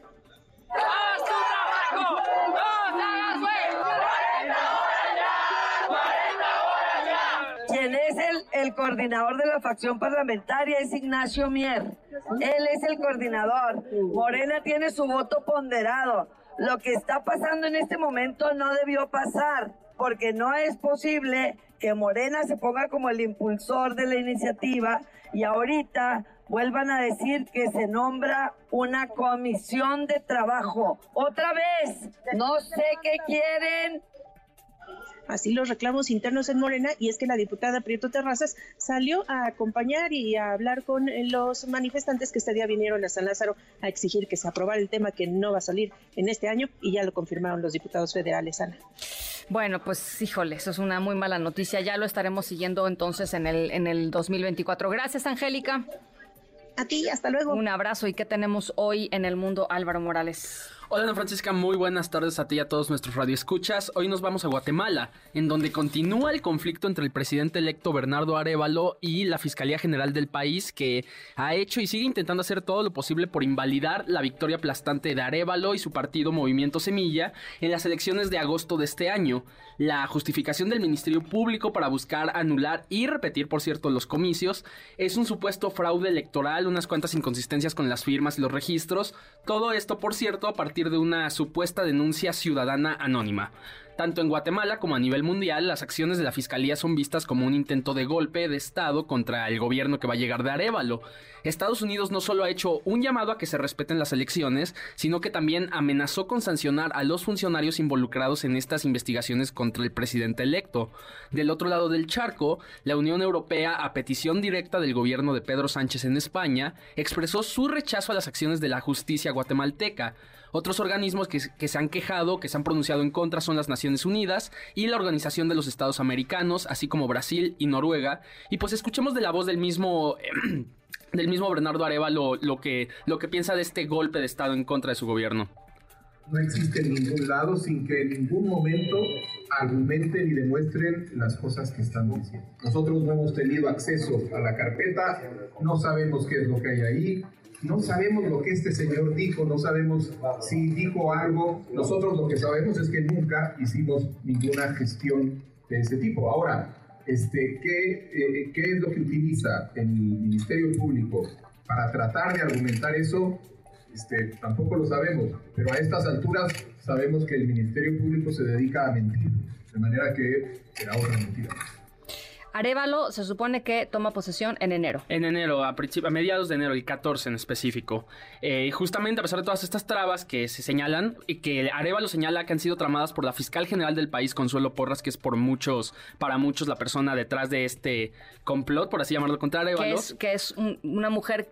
El, coordinador de la facción parlamentaria es Ignacio Mier. Él es el coordinador. Morena tiene su voto ponderado. Lo que está pasando en este momento no debió pasar, porque no es posible que Morena se ponga como el impulsor de la iniciativa y ahorita vuelvan a decir que se nombra una comisión de trabajo. Otra vez, no sé qué quieren, así los reclamos internos en Morena, y es que la diputada Prieto Terrazas salió a acompañar y a hablar con los manifestantes que este día vinieron a San Lázaro a exigir que se aprobara el tema que no va a salir en este año, y ya lo confirmaron los diputados federales, Ana. Bueno, pues híjole, eso es una muy mala noticia. Ya lo estaremos siguiendo entonces en el, en el 2024. Gracias, Angélica. A ti, hasta luego. Un abrazo. ¿Y qué tenemos hoy en el mundo, Álvaro Morales? Hola Ana Francisca, muy buenas tardes a ti y a todos nuestros radioescuchas. Hoy nos vamos a Guatemala, en donde continúa el conflicto entre el presidente electo Bernardo Arevalo y la Fiscalía General del país, que ha hecho y sigue intentando hacer todo lo posible por invalidar la victoria aplastante de Arevalo y su partido Movimiento Semilla en las elecciones de agosto de este año. La justificación del Ministerio Público para buscar anular y repetir, por cierto, los comicios es un supuesto fraude electoral, unas cuantas inconsistencias con las firmas y los registros. Todo esto, por cierto, a partir de una supuesta denuncia ciudadana anónima. Tanto en Guatemala como a nivel mundial, las acciones de la Fiscalía son vistas como un intento de golpe de Estado contra el gobierno que va a llegar de Arevalo. Estados Unidos no solo ha hecho un llamado a que se respeten las elecciones, sino que también amenazó con sancionar a los funcionarios involucrados en estas investigaciones contra el presidente electo. Del otro lado del charco, la Unión Europea, a petición directa del gobierno de Pedro Sánchez en España, expresó su rechazo a las acciones de la justicia guatemalteca. Otros organismos que, se han quejado, que se han pronunciado en contra son las Naciones Unidas y la Organización de los Estados Americanos, así como Brasil y Noruega. Y pues escuchemos de la voz del mismo... del mismo Bernardo Arevalo lo, que, lo que piensa de este golpe de Estado en contra de su gobierno no existe en ningún lado sin que en ningún momento argumenten y demuestren las cosas que están diciendo. Nosotros no hemos tenido acceso a la carpeta, no sabemos qué es lo que hay ahí, no sabemos lo que este señor dijo, no sabemos si dijo algo. Nosotros lo que sabemos es que nunca hicimos ninguna gestión de ese tipo. Ahora, este, ¿qué, eh, ¿qué es lo que utiliza el Ministerio Público para tratar de argumentar eso? Este, tampoco lo sabemos, pero a estas alturas sabemos que el Ministerio Público se dedica a mentir, de manera que será otra mentira. Arevalo se supone que toma posesión en enero. En enero, a, a mediados de enero, el 14 en específico. Eh, justamente a pesar de todas estas trabas que se señalan, y que Arevalo señala que han sido tramadas por la fiscal general del país, Consuelo Porras, que es por muchos, para muchos la persona detrás de este complot, por así llamarlo, contra Arevalo. Que es, que es una mujer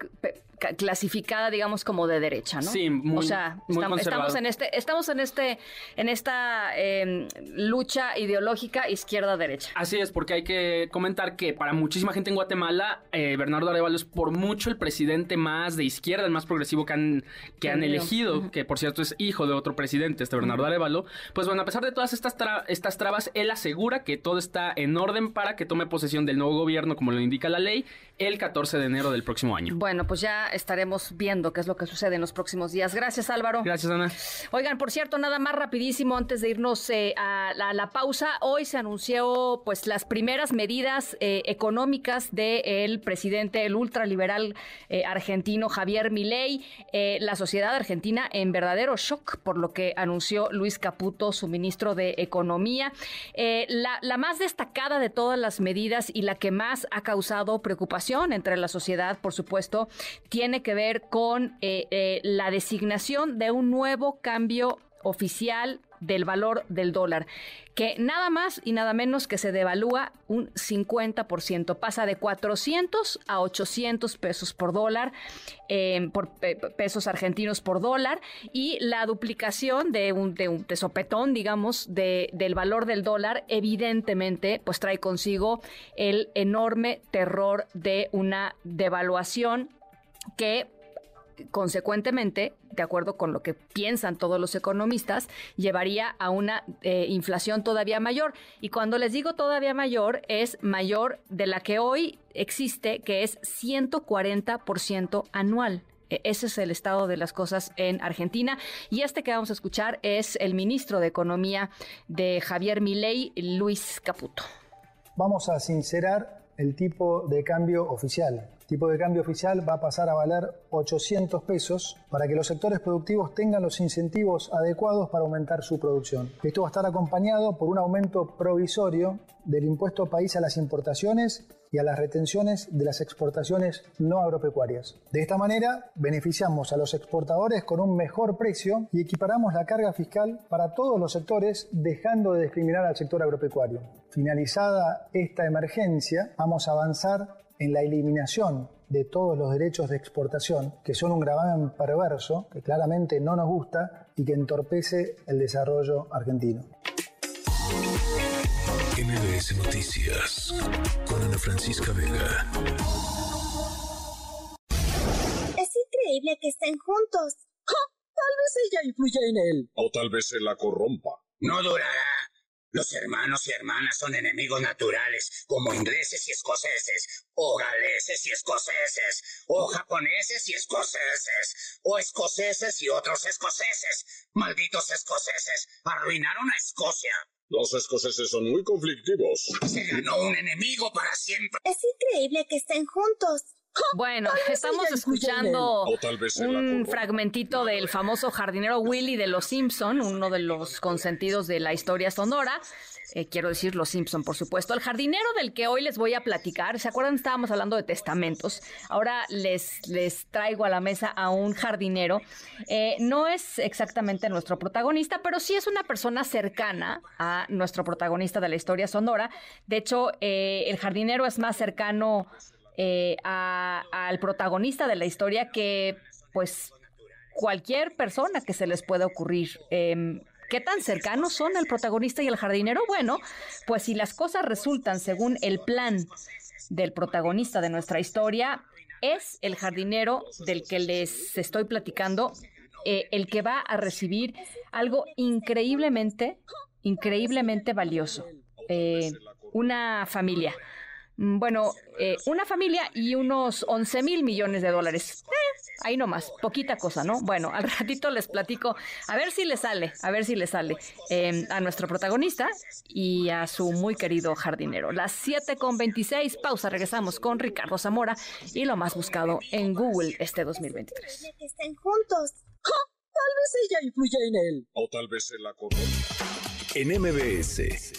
clasificada, digamos, como de derecha, ¿no? Sí, muy- O sea, muy estamos en este, estamos en este, en esta eh, lucha ideológica izquierda-derecha. Así es, porque hay que comentar que para muchísima gente en Guatemala, eh, Bernardo Arevalo es por mucho el presidente más de izquierda, el más progresivo que han, que han elegido, que por cierto es hijo de otro presidente, este Bernardo Arevalo. Pues bueno, a pesar de todas estas, tra- estas trabas, él asegura que todo está en orden para que tome posesión del nuevo gobierno, como lo indica la ley, el 14 de enero del próximo año. Bueno, pues ya estaremos viendo qué es lo que sucede en los próximos días. Gracias, Álvaro. Gracias, Ana. Oigan, por cierto, nada más rapidísimo antes de irnos eh, a, la, a la pausa. Hoy se anunció pues las primeras medidas eh, económicas del presidente, el ultraliberal eh, argentino Javier Milei. Eh, la sociedad argentina en verdadero shock por lo que anunció Luis Caputo, su ministro de Economía. La, la más destacada de todas las medidas y la que más ha causado preocupación entre la sociedad, por supuesto, tiene que ver con eh, eh, la designación de un nuevo cambio oficial del valor del dólar, que nada más y nada menos que se devalúa un 50%, pasa de 400 a 800 pesos por dólar, eh, por pe- pesos argentinos por dólar, y la duplicación de un, de un digamos, de, del valor del dólar, evidentemente, pues trae consigo el enorme terror de una devaluación que consecuentemente, de acuerdo con lo que piensan todos los economistas, llevaría a una eh, inflación todavía mayor. Y cuando les digo todavía mayor, es mayor de la que hoy existe, que es 140% anual. E- Ese es el estado de las cosas en Argentina. Y este que vamos a escuchar es el ministro de Economía de Javier Milei, Luis Caputo. Vamos a sincerar el tipo de cambio oficial. Tipo de cambio oficial va a pasar a valer 800 pesos para que los sectores productivos tengan los incentivos adecuados para aumentar su producción. Esto va a estar acompañado por un aumento provisorio del impuesto país a las importaciones y a las retenciones de las exportaciones no agropecuarias. De esta manera, beneficiamos a los exportadores con un mejor precio y equiparamos la carga fiscal para todos los sectores, dejando de discriminar al sector agropecuario. Finalizada esta emergencia, vamos a avanzar en la eliminación de todos los derechos de exportación, que son un gravamen perverso, que claramente no nos gusta y que entorpece el desarrollo argentino. MBS Noticias con Ana Francisca Vega. Es increíble que estén juntos. Tal vez ella influya en él. O tal vez se la corrompa. No durará. Los hermanos y hermanas son enemigos naturales, como ingleses y escoceses, o galeses y escoceses, o japoneses y escoceses, o escoceses y otros escoceses. Malditos escoceses, arruinaron a Escocia. Los escoceses son muy conflictivos. Se ganó un enemigo para siempre. Es increíble que estén juntos. Bueno, estamos escuchando un fragmentito del famoso jardinero Willy de Los Simpson, uno de los consentidos de la historia sonora. Eh, quiero decir Los Simpson, por supuesto. El jardinero del que hoy les voy a platicar, ¿se acuerdan? Estábamos hablando de testamentos. Ahora les, les traigo a la mesa a un jardinero. Eh, no es exactamente nuestro protagonista, pero sí es una persona cercana a nuestro protagonista de la historia sonora. De hecho, eh, el jardinero es más cercano eh, al protagonista de la historia que, pues, cualquier persona que se les pueda ocurrir. Em, ¿Qué tan cercanos son el protagonista y el jardinero? Bueno, pues si las cosas resultan según el plan del protagonista de nuestra historia, es el jardinero del que les estoy platicando, eh, el que va a recibir algo increíblemente, increíblemente valioso. Eh, una familia. Mm, Bueno, eh, una familia y unos 11 mil millones de dólares. Eh, ahí nomás, poquita cosa, ¿no? Bueno, al ratito les platico, a ver si le sale, a ver si le sale eh, a nuestro protagonista y a su muy querido jardinero. Las 7 con 26, pausa, regresamos con Ricardo Zamora y lo más buscado en Google este 2023. Que estén juntos. Tal vez ella influya en él. O tal vez se la. En MBS,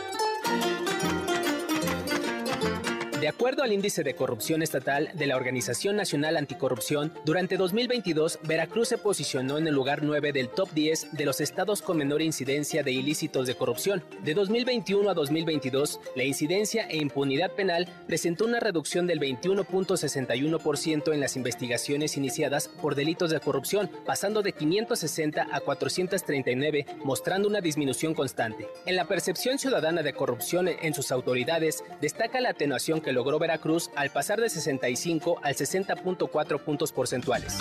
De acuerdo al índice de corrupción estatal de la Organización Nacional Anticorrupción, durante 2022 Veracruz se posicionó en el lugar 9 del top 10 de los estados con menor incidencia de ilícitos de corrupción. De 2021 a 2022, la incidencia e impunidad penal presentó una reducción del 21.61% en las investigaciones iniciadas por delitos de corrupción, pasando de 560 a 439, mostrando una disminución constante. En la percepción ciudadana de corrupción en sus autoridades, destaca la atenuación que logró Veracruz al pasar de 65 al 60.4 puntos porcentuales.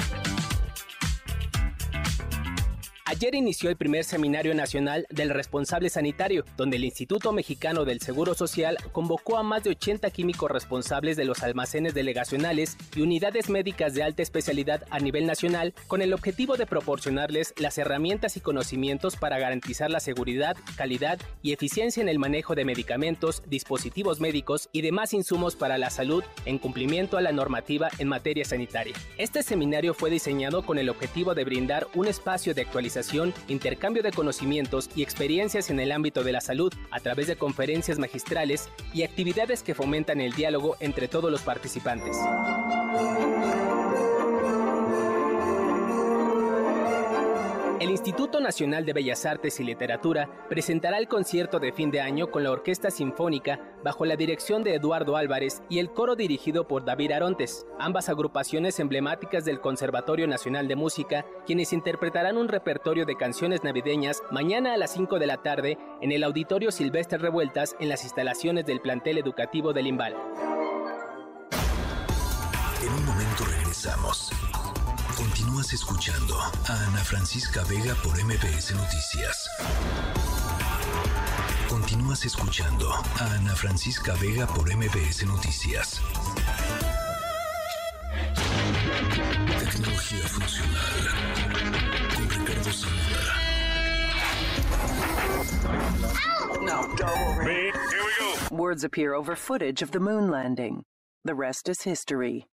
Ayer inició el primer Seminario Nacional del Responsable Sanitario, donde el Instituto Mexicano del Seguro Social convocó a más de 80 químicos responsables de los almacenes delegacionales y unidades médicas de alta especialidad a nivel nacional, con el objetivo de proporcionarles las herramientas y conocimientos para garantizar la seguridad, calidad y eficiencia en el manejo de medicamentos, dispositivos médicos y demás insumos para la salud en cumplimiento a la normativa en materia sanitaria. Este seminario fue diseñado con el objetivo de brindar un espacio de actualización intercambio de conocimientos y experiencias en el ámbito de la salud a través de conferencias magistrales y actividades que fomentan el diálogo entre todos los participantes. El Instituto Nacional de Bellas Artes y Literatura presentará el concierto de fin de año con la Orquesta Sinfónica bajo la dirección de Eduardo Álvarez y el coro dirigido por David Arontes, ambas agrupaciones emblemáticas del Conservatorio Nacional de Música, quienes interpretarán un repertorio de canciones navideñas mañana a las 5 de la tarde en el Auditorio Silvestre Revueltas en las instalaciones del plantel educativo del Imbal. En un momento regresamos. Continúas escuchando a Ana Francisca Vega por MBS Noticias. Continúas escuchando a Ana Francisca Vega por MBS Noticias. Tecnología funcional con Ricardo Zamora. Words appear over footage of the moon landing. The rest is history.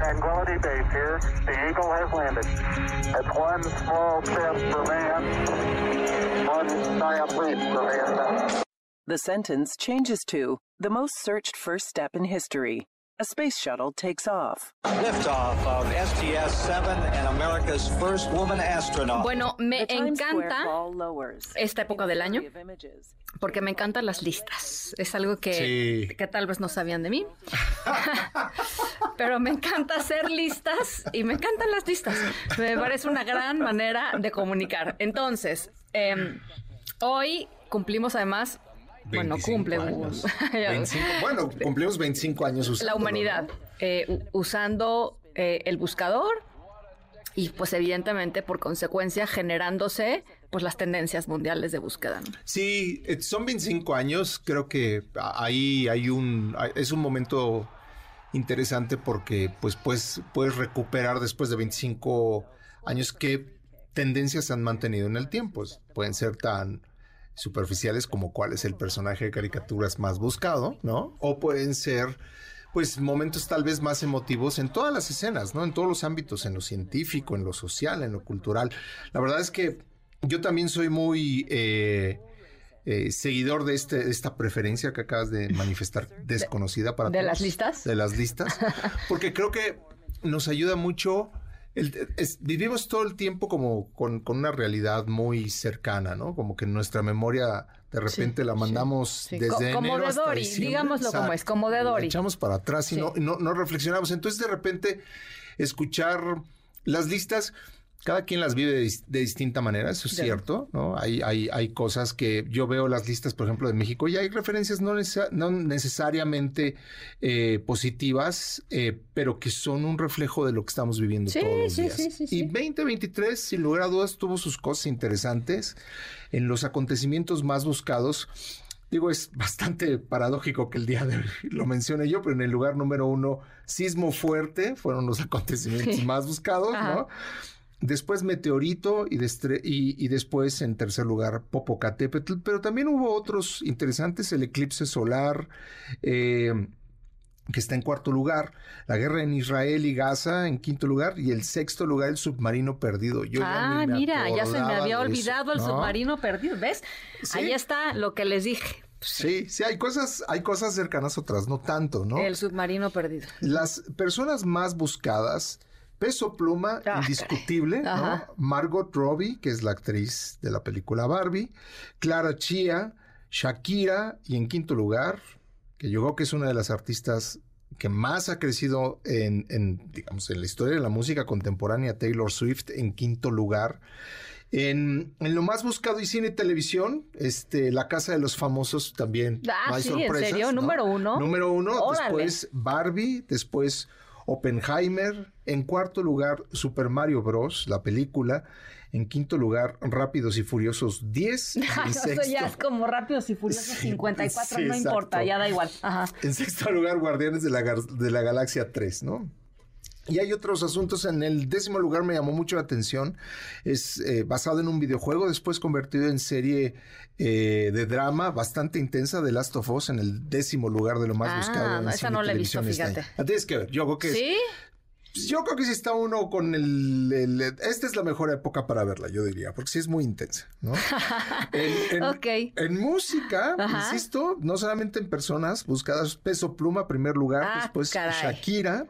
Tranquility Base here. The Eagle has landed. One small step for man, one giant leap for mankind. The sentence changes to the most searched first step in history. A space shuttle takes off. Liftoff of STS-7 and America's first woman astronaut. Bueno, me encanta esta época del año porque me encantan las listas. Es algo que, Sí. que tal vez no sabían de mí. Pero me encanta hacer listas y me encantan las listas. Me parece una gran manera de comunicar. Entonces, em, hoy cumplimos además, bueno, 25 cumple años. 25 bueno, cumplimos 25 años usando. la humanidad eh, usando eh, el buscador y pues evidentemente por consecuencia generándose pues las tendencias mundiales de búsqueda. ¿no? Sí, eh, son 25 años. Creo que ahí hay un. Es un momento interesante porque, pues, pues, puedes recuperar después de 25 años qué tendencias se han mantenido en el tiempo. Pueden ser tan superficiales como cuál es el personaje de caricaturas más buscado, ¿no? O pueden ser pues momentos tal vez más emotivos en todas las escenas, ¿no? En todos los ámbitos, en lo científico, en lo social, en lo cultural. La verdad es que yo también soy muy eh, eh, seguidor de, este, de esta preferencia que acabas de manifestar, desconocida para ¿De todos. las listas? De las listas. Porque creo que nos ayuda mucho. El- es- vivimos todo el tiempo como con, con una realidad muy cercana, ¿no? Como que nuestra memoria de repente la mandamos Sí, desde co- como enero de hasta Dory, diciembre. digámoslo como es, como de La Dory. echamos para atrás y no, no, no reflexionamos. Entonces, de repente, escuchar las listas, cada quien las vive de, de distinta manera, eso es cierto, ¿no? Hay, hay, hay cosas que yo veo las listas, por ejemplo, de México, y hay referencias no, necesa- no necesariamente eh, positivas, eh, pero que son un reflejo de lo que estamos viviendo Sí, todos los sí, días. sí, sí, Y 2023, sin lugar a dudas, tuvo sus cosas interesantes en los acontecimientos más buscados. Digo, es bastante paradójico que el día de hoy lo mencione yo, pero en el lugar número uno, sismo fuerte, fueron los acontecimientos más buscados. ¿no? Después meteorito y, destre- y, y después en tercer lugar Popocatépetl, pero también hubo otros interesantes, el eclipse solar, eh, que está en cuarto lugar, la guerra en Israel y Gaza en quinto lugar y el sexto lugar el submarino perdido. Yo ah, me mira, ya se me había eso, olvidado el ¿no? submarino perdido, ¿ves? Ahí está lo que les dije. Sí, sí, hay cosas, hay cosas cercanas otras, no tanto, ¿no? El submarino perdido. Las personas más buscadas, peso pluma, Ah, indiscutible. ¿no? Margot Robbie, que es la actriz de la película Barbie, Clara Chia, Shakira, y en quinto lugar, que yo creo que es una de las artistas que más ha crecido en, en, digamos, en la historia de la música contemporánea, Taylor Swift, en quinto lugar. En, en lo más buscado y cine y televisión, este, La Casa de los Famosos también. Ah, no hay sí, ¿en sorpresas, serio? ¿no? ¿Número uno? Número uno, Órale. después Barbie, después Oppenheimer, en cuarto lugar Super Mario Bros., la película, en quinto lugar Rápidos y Furiosos 10, en Eso sexto, ya es como Rápidos y Furiosos 54, sí, no exacto. importa, ya da igual. Ajá. en sexto lugar Guardianes de la, de la Galaxia 3, ¿no? Y hay otros asuntos. En el décimo lugar me llamó mucho la atención. Es eh, basado en un videojuego, después convertido en serie eh, de drama bastante intensa de Last of Us en el décimo lugar de lo más Ah, buscado. en no, esa cine no la he visto, fíjate. La tienes que ver. Yo creo que ¿Sí? Yo creo que sí está uno con el, el- Esta es la mejor época para verla, yo diría, porque sí es muy intensa, ¿no? En, en- Ok. en música, Ajá. insisto, no solamente en personas buscadas, Peso Pluma, primer lugar, Ah, después caray. Shakira.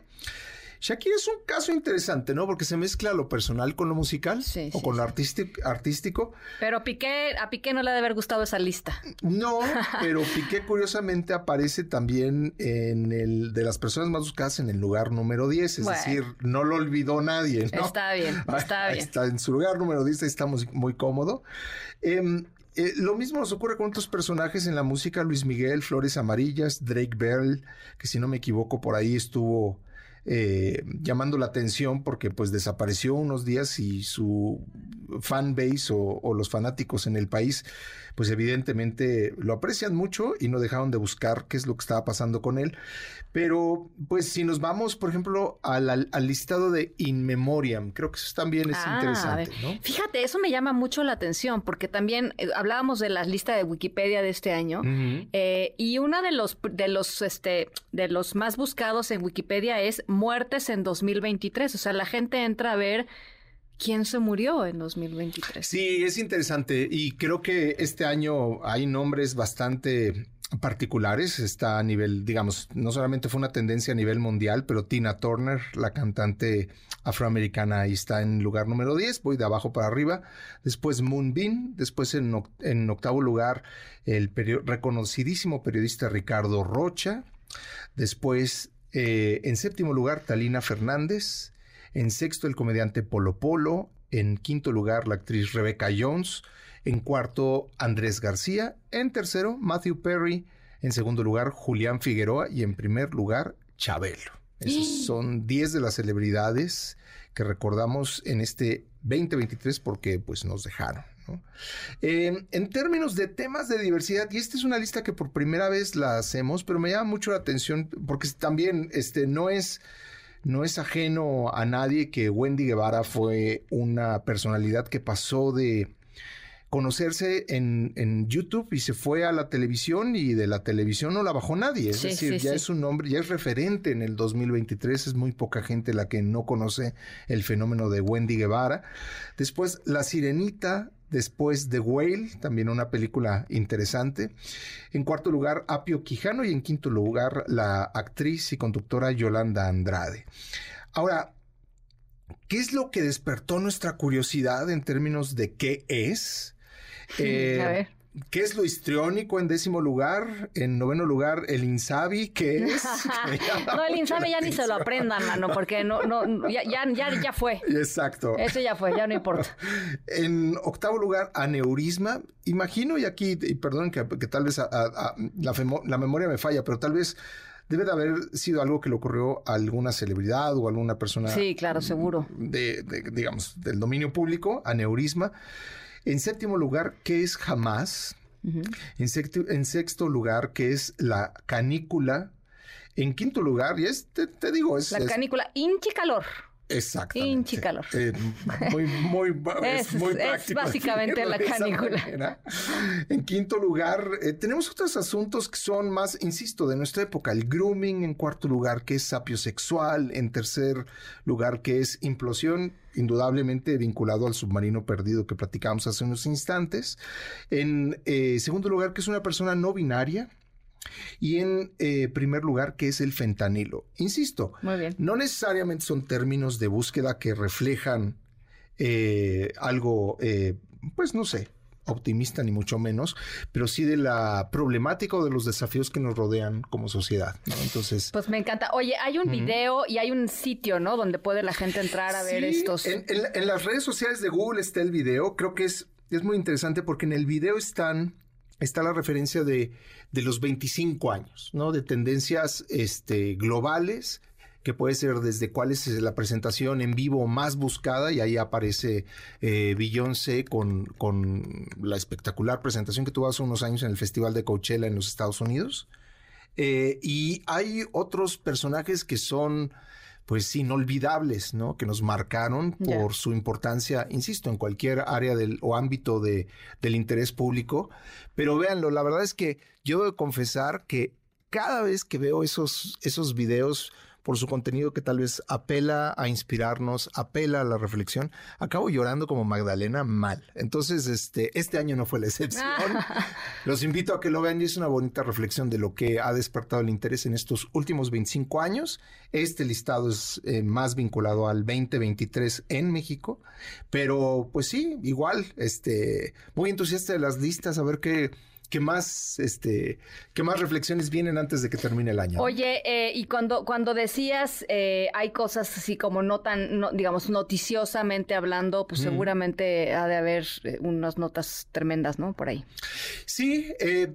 Shakira es un caso interesante, ¿no? Porque se mezcla lo personal con lo musical o con lo artístico. Pero Piqué, a Piqué no le ha de haber gustado esa lista. No, pero Piqué curiosamente aparece también en el de las personas más buscadas en el lugar número 10, es Bueno. decir, no lo olvidó nadie, ¿no? Está bien, está bien. Está en su lugar número 10, ahí estamos muy cómodo. Em, eh, lo mismo nos ocurre con otros personajes en la música, Luis Miguel, Flores Amarillas, Drake Bell, que si no me equivoco por ahí estuvo eh, llamando la atención porque pues desapareció unos días y su fan base o, o los fanáticos en el país pues evidentemente lo aprecian mucho y no dejaron de buscar qué es lo que estaba pasando con él. Pero pues si nos vamos por ejemplo al, al- listado de In Memoriam, creo que eso también es Ah, interesante. Fíjate, eso me llama mucho la atención porque también eh, hablábamos de la lista de Wikipedia de este año eh, y uno de los de los este de los más buscados en Wikipedia es muertes en 2023, o sea, la gente entra a ver quién se murió en 2023. Sí, es interesante y creo que este año hay nombres bastante particulares. Está a nivel, digamos, no solamente fue una tendencia a nivel mundial, pero Tina Turner, la cantante afroamericana, ahí está en lugar número 10, voy de abajo para arriba. Después Moonbeam, después en, oc- en octavo lugar el reconocidísimo periodista Ricardo Rocha. Después, eh, en séptimo lugar, Talina Fernández. En sexto, el comediante Polo Polo. En quinto lugar, la actriz Rebecca Jones. En cuarto, Andrés García. En tercero, Matthew Perry. En segundo lugar, Julián Figueroa. Y en primer lugar, Chabelo. Esas son 10 de las celebridades que recordamos en este 2023 porque pues nos dejaron. ¿no? Eh, en términos de temas de diversidad, y esta es una lista que por primera vez la hacemos, pero me llama mucho la atención porque también este, no es no es ajeno a nadie que Wendy Guevara fue una personalidad que pasó de conocerse en, en YouTube y se fue a la televisión y de la televisión no la bajó nadie. Es Sí, decir, sí, ya sí. es un nombre, ya es referente en el 2023. Es muy poca gente la que no conoce el fenómeno de Wendy Guevara. Después La Sirenita, después The Whale, también una película interesante. En cuarto lugar, Apio Quijano y en quinto lugar, la actriz y conductora Yolanda Andrade. Ahora, ¿qué es lo que despertó nuestra curiosidad en términos de qué es? Eh, A ver. ¿Qué es lo histriónico en décimo lugar? En noveno lugar, el Insabi, ¿qué es? No, el Insabi ya ni se lo aprendan, mano, porque no, no, ya, ya, ya, ya fue. Exacto. Eso ya fue, ya no importa. En octavo lugar, aneurisma. Imagino, y aquí, y perdón que, que tal vez a- a- a- la, femo- la memoria me falla, pero tal vez debe de haber sido algo que le ocurrió a alguna celebridad o a alguna persona Sí, claro, seguro. de, de, digamos, del dominio público, aneurisma. En séptimo lugar, ¿qué es jamás? en, sexto, en sexto lugar, ¿qué es la canícula? En quinto lugar, y es, te, te digo, es... La es- canícula, hinchi calor. Hinchi calor. Eh, muy, muy, es, muy es básicamente la canícula. En quinto lugar, eh, tenemos otros asuntos que son más, insisto, de nuestra época. El grooming en cuarto lugar, que es sapio sexual. En tercer lugar, que es implosión, indudablemente vinculado al submarino perdido que platicamos hace unos instantes. En eh, segundo lugar, que es una persona no binaria. Y en eh, primer lugar, que es el fentanilo. Insisto, Muy bien. no necesariamente son términos de búsqueda que reflejan eh, algo, eh, pues no sé, optimista ni mucho menos, pero sí de la problemática o de los desafíos que nos rodean como sociedad. ¿no? Entonces, Pues me encanta. Oye, hay un video y hay un sitio, ¿no? Donde puede la gente entrar a ver estos. En, en- en las redes sociales de Google está el video. Creo que es, es muy interesante porque en el video están, está la referencia de, de los 25 años, ¿no? De tendencias este, globales, que puede ser desde cuál es la presentación en vivo más buscada, y ahí aparece eh, Beyoncé con, con la espectacular presentación que tuvo hace unos años en el Festival de Coachella en los Estados Unidos. Eh, y hay otros personajes que son, pues, inolvidables, ¿no? Que nos marcaron por su importancia, insisto, en cualquier área del, o ámbito de, del interés público. Pero véanlo, la verdad es que yo debo confesar que cada vez que veo esos, esos videos por su contenido que tal vez apela a inspirarnos, apela a la reflexión, acabo llorando como Magdalena mal. Entonces, este, este año no fue la excepción. Los invito a que lo vean y es una bonita reflexión de lo que ha despertado el interés en estos últimos 25 años. Este listado es eh, más vinculado al 2023 en México, pero pues sí, igual, este, muy entusiasta de las listas, a ver qué, qué más, este, qué más reflexiones vienen antes de que termine el año. Oye, eh, y cuando, cuando decías eh, hay cosas así como no tan, no, digamos, noticiosamente hablando, pues Mm. seguramente ha de haber eh, unas notas tremendas, ¿no? Por ahí. Sí, eh,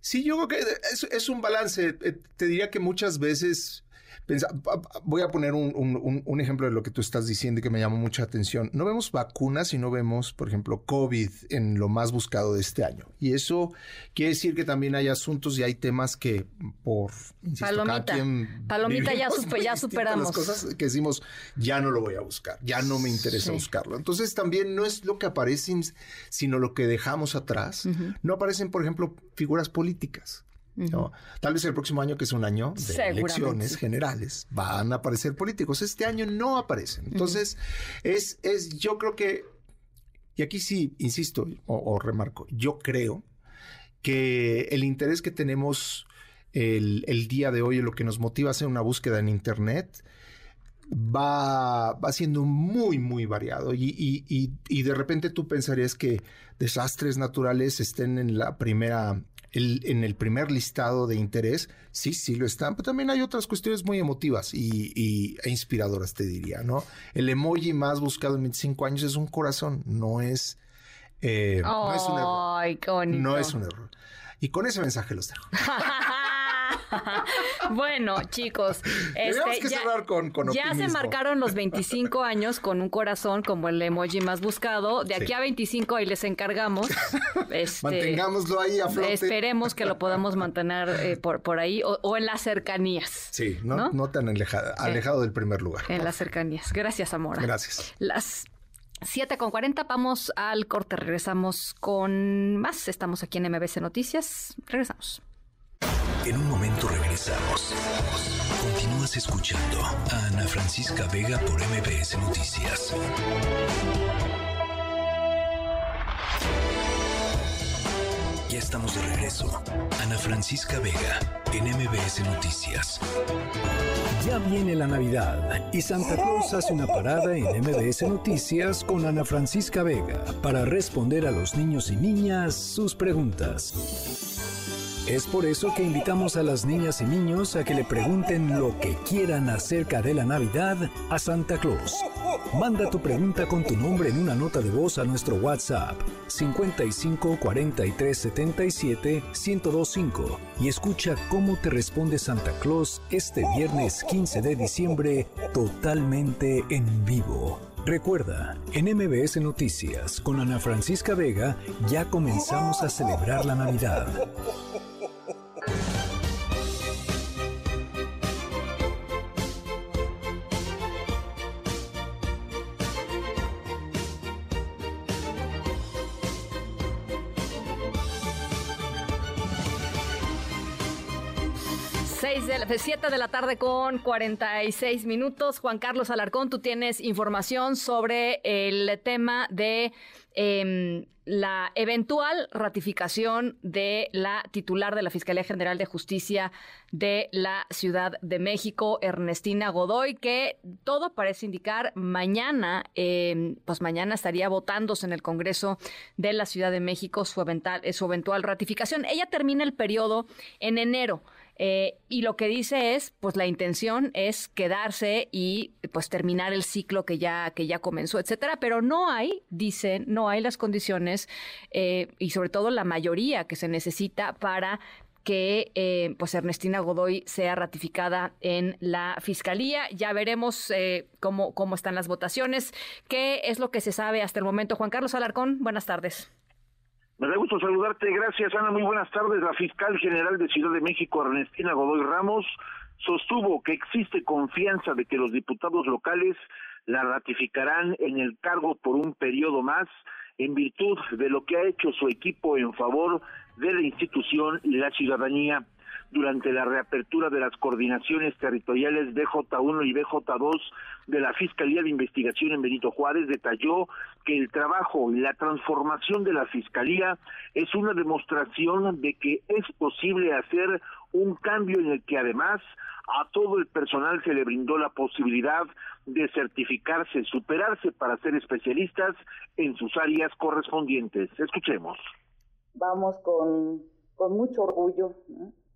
sí, yo creo que es, es un balance. Te diría que muchas veces pensa- voy a poner un, un- un- un ejemplo de lo que tú estás diciendo y que me llamó mucha atención. No vemos vacunas y no vemos, por ejemplo, COVID en lo más buscado de este año. Y eso quiere decir que también hay asuntos y hay temas que por insisto, Palomita. Palomita ya ya superamos. Las cosas que decimos, ya no lo voy a buscar, ya no me interesa Sí. buscarlo. Entonces también no es lo que aparece, sino lo que dejamos atrás. No aparecen, por ejemplo, figuras políticas. ¿No? Tal vez el próximo año, que es un año de elecciones generales, van a aparecer políticos. Este año no aparecen. Entonces, es, es, yo creo que, y aquí sí, insisto o, o remarco, yo creo que el interés que tenemos el, el día de hoy, lo que nos motiva a hacer una búsqueda en Internet, va, va siendo muy, muy variado. Y, y- y- y de repente tú pensarías que desastres naturales estén en la primera, el- en el primer listado de interés. Sí, sí lo están, pero también hay otras cuestiones muy emotivas y, y- e inspiradoras, te diría, ¿no? El emoji más buscado en 25 años es un corazón, no es, eh, no es un error. No es un error. Y con ese mensaje los dejo. bueno, chicos, este, que ya, cerrar con, con ya se marcaron los 25 años con un corazón como el emoji más buscado. De aquí Sí. a 25 ahí les encargamos. Este, Mantengámoslo ahí a flote. Esperemos que lo podamos mantener eh, por, por ahí o, o en las cercanías. Sí, no, ¿No? no tan aleja- alejado del primer lugar. En las cercanías. Gracias, Amora. Gracias. Las 7 con 40, vamos al corte. Regresamos con más. Estamos aquí en MBC Noticias. Regresamos. En un momento regresamos. Continúas escuchando a Ana Francisca Vega por MBS Noticias. Ya estamos de regreso. Ana Francisca Vega en MBS Noticias. Ya viene la Navidad y Santa Claus hace una parada en MBS Noticias con Ana Francisca Vega para responder a los niños y niñas sus preguntas. Es por eso que invitamos a las niñas y niños a que le pregunten lo que quieran acerca de la Navidad a Santa Claus. Manda tu pregunta con tu nombre en una nota de voz a nuestro WhatsApp 55 43 77 1025 y escucha cómo te responde Santa Claus este viernes 15 de diciembre totalmente en vivo. Recuerda, en MBS Noticias con Ana Francisca Vega ya comenzamos a celebrar la Navidad. 6 de la, 7 de la tarde con 46 minutos. Juan Carlos Alarcón, tú tienes información sobre el tema de eh, la eventual ratificación de la titular de la Fiscalía General de Justicia de la Ciudad de México, Ernestina Godoy, que todo parece indicar mañana, eh, pues mañana estaría votándose en el Congreso de la Ciudad de México su eventual, su eventual ratificación. Ella termina el periodo en enero. Eh, y lo que dice es, pues la intención es quedarse y pues terminar el ciclo que ya, que ya comenzó, etcétera. Pero no hay, dicen, no hay las condiciones eh, y sobre todo la mayoría que se necesita para que eh, pues Ernestina Godoy sea ratificada en la fiscalía. Ya veremos eh, cómo, cómo están las votaciones. ¿Qué es lo que se sabe hasta el momento? Juan Carlos Alarcón, buenas tardes. Me da gusto saludarte. Gracias, Ana. Muy buenas tardes. La fiscal general de Ciudad de México, Ernestina Godoy Ramos, sostuvo que existe confianza de que los diputados locales la ratificarán en el cargo por un periodo más en virtud de lo que ha hecho su equipo en favor de la institución y la ciudadanía durante la reapertura de las coordinaciones territoriales BJ1 y BJ2 de la Fiscalía de Investigación en Benito Juárez, detalló que el trabajo y la transformación de la Fiscalía es una demostración de que es posible hacer un cambio en el que además a todo el personal se le brindó la posibilidad de certificarse, superarse para ser especialistas en sus áreas correspondientes. Escuchemos. Vamos con, con mucho orgullo.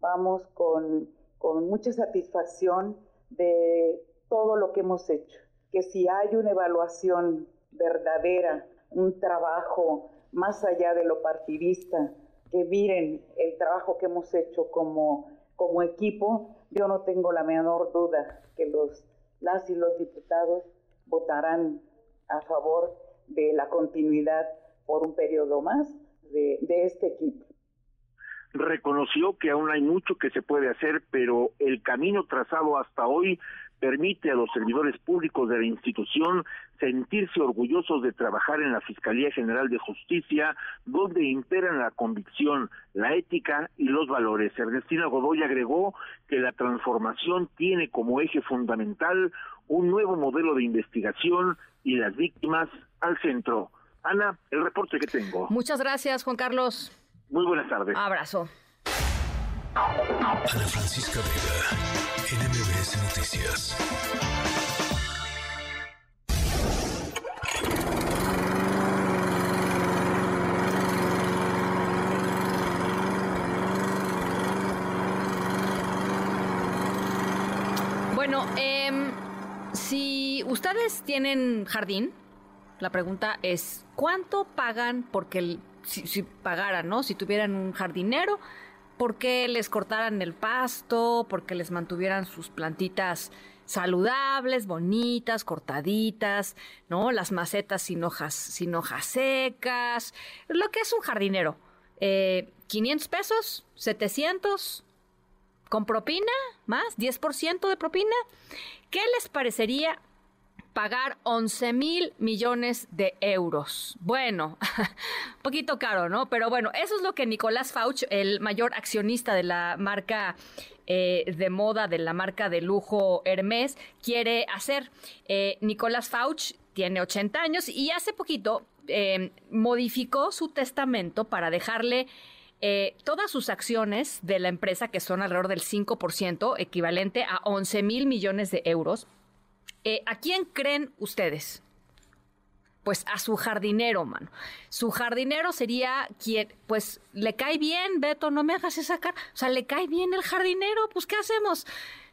Vamos con, con mucha satisfacción de todo lo que hemos hecho. Que si hay una evaluación verdadera, un trabajo más allá de lo partidista, que miren el trabajo que hemos hecho como, como equipo, yo no tengo la menor duda que los, las y los diputados votarán a favor de la continuidad por un periodo más de, de este equipo reconoció que aún hay mucho que se puede hacer, pero el camino trazado hasta hoy permite a los servidores públicos de la institución sentirse orgullosos de trabajar en la Fiscalía General de Justicia, donde imperan la convicción, la ética y los valores. Ernestina Godoy agregó que la transformación tiene como eje fundamental un nuevo modelo de investigación y las víctimas al centro. Ana, el reporte que tengo. Muchas gracias, Juan Carlos. Muy buenas tardes. Abrazo. Ana Francisca Vega, NMBS Noticias. Bueno, eh, si ustedes tienen jardín, la pregunta es, ¿cuánto pagan porque el si, pagaran, ¿no? Si tuvieran un jardinero, ¿por qué les cortaran el pasto? ¿Por qué les mantuvieran sus plantitas saludables, bonitas, cortaditas, ¿no? Las macetas sin hojas, sin hojas secas, lo que es un jardinero. Eh, 500 pesos, 700, con propina, más, 10% de propina. ¿Qué les parecería pagar 11 mil millones de euros. Bueno, un poquito caro, ¿no? Pero bueno, eso es lo que Nicolás Fauch, el mayor accionista de la marca eh, de moda, de la marca de lujo Hermes, quiere hacer. Eh, Nicolás Fauch tiene 80 años y hace poquito eh, modificó su testamento para dejarle... Eh, todas sus acciones de la empresa, que son alrededor del 5%, equivalente a 11 mil millones de euros, eh, ¿A quién creen ustedes? Pues a su jardinero, mano. Su jardinero sería quien, pues, le cae bien, Beto, no me hagas esa cara. O sea, le cae bien el jardinero, pues, ¿qué hacemos?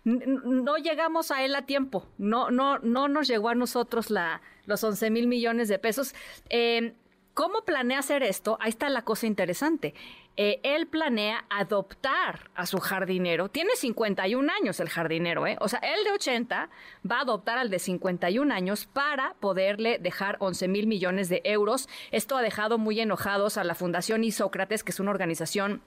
no llegamos a él a tiempo. No, no, no nos llegó a nosotros la, los 11 mil millones de pesos. Eh, ¿Cómo planea hacer esto? Ahí está la cosa interesante. Eh, él planea adoptar a su jardinero. Tiene 51 años el jardinero, ¿eh? O sea, el de 80 va a adoptar al de 51 años para poderle dejar 11 mil millones de euros. Esto ha dejado muy enojados a la Fundación Isócrates, que es una organización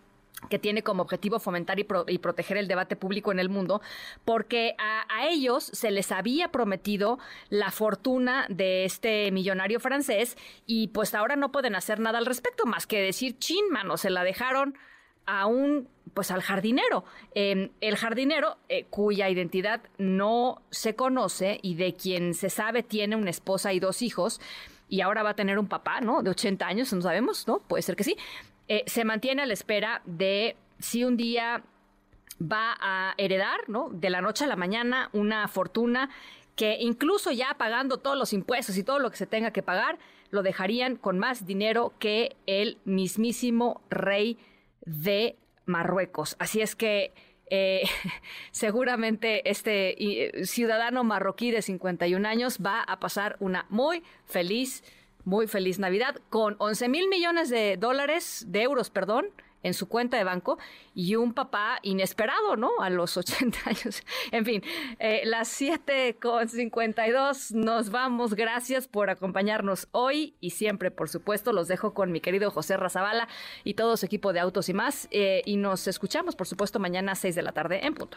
que tiene como objetivo fomentar y, pro, y, proteger el debate público en el mundo, porque a, a, ellos se les había prometido la fortuna de este millonario francés y pues ahora no pueden hacer nada al respecto más que decir, chin, mano, se la dejaron a un pues al jardinero. Em, el jardinero, eh, cuya identidad no se conoce y de quien se sabe tiene una esposa y dos hijos, y ahora va a tener un papá, ¿no? De 80 años, no sabemos, ¿no? Puede ser que sí. Eh, se mantiene a la espera de si un día va a heredar, ¿no? De la noche a la mañana una fortuna que incluso ya pagando todos los impuestos y todo lo que se tenga que pagar, lo dejarían con más dinero que el mismísimo rey de Marruecos. Así es que eh, seguramente este ciudadano marroquí de 51 años va a pasar una muy feliz, muy feliz Navidad con 11 mil millones de dólares, de euros, perdón, en su cuenta de banco y un papá inesperado, ¿no? A los 80 años. En fin, eh, las 7 con 52 nos vamos. Gracias por acompañarnos hoy y siempre, por supuesto, los dejo con mi querido José Razabala y todo su equipo de autos y más. Eh, y nos escuchamos, por supuesto, mañana a 6 de la tarde en punto.